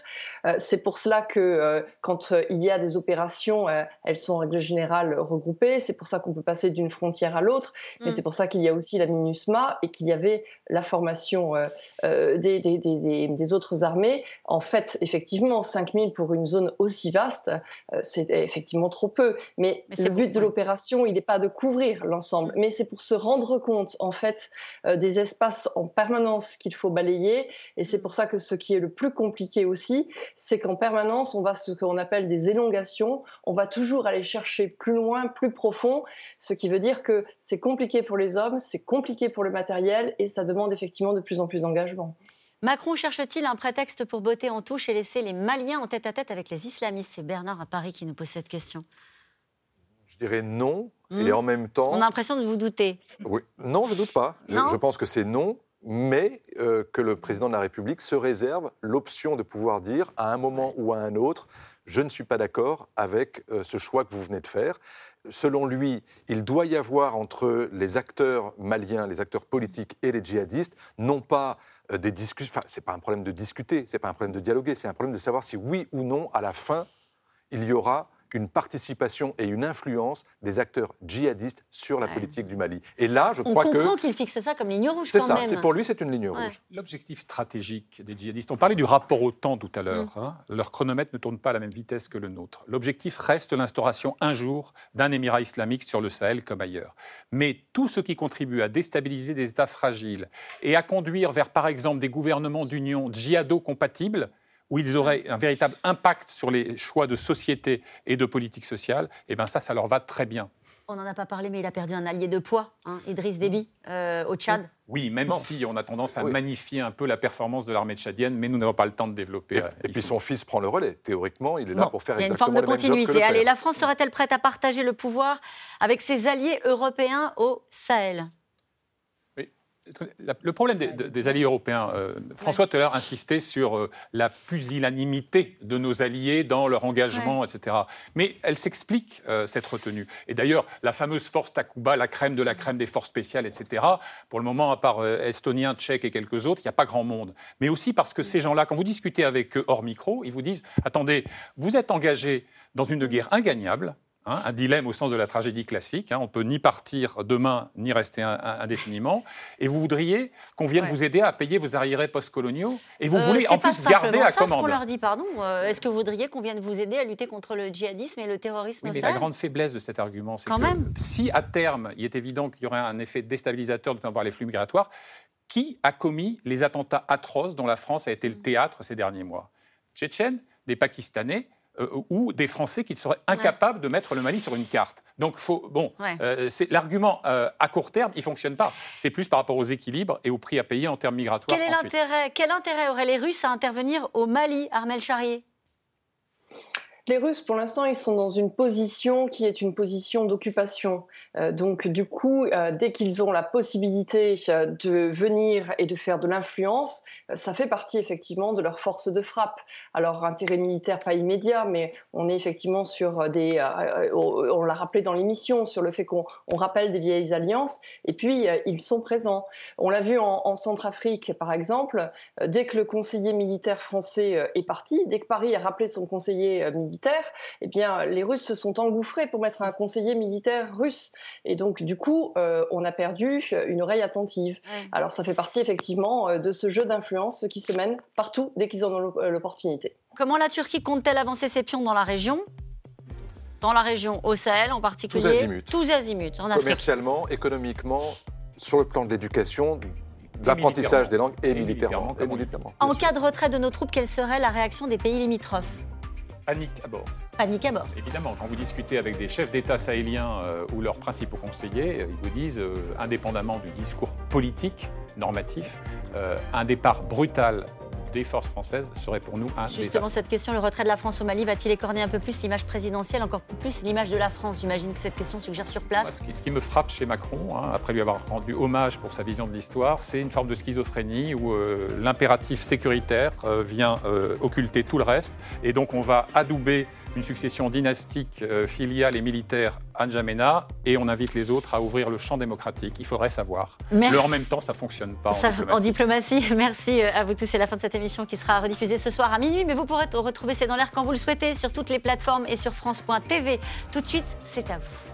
c'est pour cela que quand il y a des opérations, elles sont en règle générale regroupées c'est pour ça qu'on peut passer d'une frontière à l'autre, mais mm. c'est pour ça qu'il y a aussi la MINUSMA et qu'il y avait la formation euh, euh, des, des, autres armées. En fait, effectivement, 5000 pour une zone aussi vaste, euh, c'est effectivement trop peu. Mais, le but de l'opération, il n'est pas de couvrir l'ensemble, mais c'est pour se rendre compte, en fait, des espaces en permanence qu'il faut balayer. Et c'est pour ça que ce qui est le plus compliqué aussi, c'est qu'en permanence, on va ce qu'on appelle des élongations. On va toujours aller chercher plus loin, plus profond, ce qui veut dire que c'est compliqué pour les hommes, c'est compliqué pour le matériel et ça demande effectivement de plus en plus d'engagement. Macron cherche-t-il un prétexte pour botter en touche et laisser les Maliens en tête à tête avec les islamistes? C'est Bernard à Paris qui nous pose cette question. Je dirais non, et hmm. en même temps. On a l'impression de vous douter. Oui. Non, je ne doute pas. Je, pense que c'est non, mais euh, que le président de la République se réserve l'option de pouvoir dire à un moment ou à un autre je ne suis pas d'accord avec euh, ce choix que vous venez de faire. Selon lui, il doit y avoir entre les acteurs maliens, les acteurs politiques et les djihadistes, non pas euh, des discussions, enfin, ce n'est pas un problème de discuter, ce n'est pas un problème de dialoguer, c'est un problème de savoir si oui ou non, à la fin, il y aura une participation et une influence des acteurs djihadistes sur la politique du Mali. Et là, je crois que... On comprend qu'il fixe ça comme ligne rouge C'est ça, pour lui, c'est une ligne rouge. L'objectif stratégique des djihadistes, on parlait du rapport au temps tout à l'heure, mm. hein. leur chronomètre ne tourne pas à la même vitesse que le nôtre. L'objectif reste l'instauration un jour d'un émirat islamique sur le Sahel comme ailleurs. Mais tout ce qui contribue à déstabiliser des États fragiles et à conduire vers, par exemple, des gouvernements d'union djihado-compatibles, où ils auraient un véritable impact sur les choix de société et de politique sociale, et eh bien ça, ça leur va très bien. On n'en a pas parlé, mais il a perdu un allié de poids, hein, Idriss Déby, euh, au Tchad. Oui, même si on a tendance à magnifier un peu la performance de l'armée tchadienne, mais nous n'avons pas le temps de développer. Et, euh, et puis son fils prend le relais. Théoriquement, il est là pour faire exactement le même job Il y a une forme de continuité. Allez, la France serait-elle prête à partager le pouvoir avec ses alliés européens au Sahel? Le problème des, alliés européens, euh, François tout insistait sur euh, la pusillanimité de nos alliés dans leur engagement, etc. Mais elle s'explique, euh, cette retenue. Et d'ailleurs, la fameuse force Takuba, la crème de la crème des forces spéciales, etc., pour le moment, à part Estoniens, Tchèques et quelques autres, il n'y a pas grand monde. Mais aussi parce que ces gens-là, quand vous discutez avec eux hors micro, ils vous disent, attendez, vous êtes engagés dans une guerre ingagnable, Hein, un dilemme au sens de la tragédie classique. Hein. on peut ni partir demain, ni rester indéfiniment. Et vous voudriez qu'on vienne vous aider à payer vos arriérés post-coloniaux Et vous euh, voulez en plus garder la commande. C'est ce qu'on leur dit, pardon. Euh, est-ce que vous voudriez qu'on vienne vous aider à lutter contre le djihadisme et le terrorisme oui, mais La grande faiblesse de cet argument, c'est que même. si à terme, il est évident qu'il y aurait un effet déstabilisateur, notamment par les flux migratoires, qui a commis les attentats atroces dont la France a été le théâtre ces derniers mois? Tchétchènes, des Pakistanais euh, ou des Français qui seraient incapables de mettre le Mali sur une carte. Donc, faut, bon, euh, c'est l'argument euh, à court terme, il fonctionne pas. C'est plus par rapport aux équilibres et au prix à payer en termes migratoires. Quel, est l'intérêt, quel intérêt auraient les Russes à intervenir au Mali, Armel Charrier? Les Russes, pour l'instant, ils sont dans une position qui est une position d'occupation. Euh, donc, du coup, euh, dès qu'ils ont la possibilité euh, de venir et de faire de l'influence, ça fait partie effectivement de leur force de frappe. Alors, intérêt militaire pas immédiat, mais on est effectivement sur des. on l'a rappelé dans l'émission, sur le fait qu'on rappelle des vieilles alliances, et puis ils sont présents. On l'a vu en, en Centrafrique, par exemple, dès que le conseiller militaire français est parti, dès que Paris a rappelé son conseiller militaire, eh bien, les Russes se sont engouffrés pour mettre un conseiller militaire russe. Et donc, du coup, euh, on a perdu une oreille attentive. Alors, ça fait partie effectivement euh, de ce jeu d'influence qui se mène partout dès qu'ils en ont euh, l'opportunité. Comment la Turquie compte-t-elle avancer ses pions dans la région? Dans la région, au Sahel en particulier Tous azimuts. Tous azimuts, en Commercialement, économiquement, sur le plan de l'éducation, de l'apprentissage des langues et, militairement. En cas de retrait de nos troupes, quelle serait la réaction des pays limitrophes? Panique à bord. Panique à bord. Évidemment, quand vous discutez avec des chefs d'État sahéliens euh, ou leurs principaux conseillers, euh, ils vous disent, euh, indépendamment du discours politique, normatif, un départ brutal des forces françaises serait pour nous un Justement, cette question, le retrait de la France au Mali, va-t-il écorner un peu plus l'image présidentielle, encore plus l'image de la France? J'imagine que cette question suggère sur place. ce, qui, me frappe chez Macron, hein, après lui avoir rendu hommage pour sa vision de l'histoire, c'est une forme de schizophrénie où euh, l'impératif sécuritaire euh, vient euh, occulter tout le reste. Et donc on va adouber une succession dynastique, euh, filiale et militaire à N'Djamena, et on invite les autres à ouvrir le champ démocratique. Il faudrait savoir. Le en même temps, ça ne fonctionne pas en, diplomatie. Merci euh, à vous tous. C'est la fin de cette émission qui sera rediffusée ce soir à minuit, mais vous pourrez retrouver C'est dans l'air quand vous le souhaitez sur toutes les plateformes et sur France.tv. Tout de suite, c'est à vous.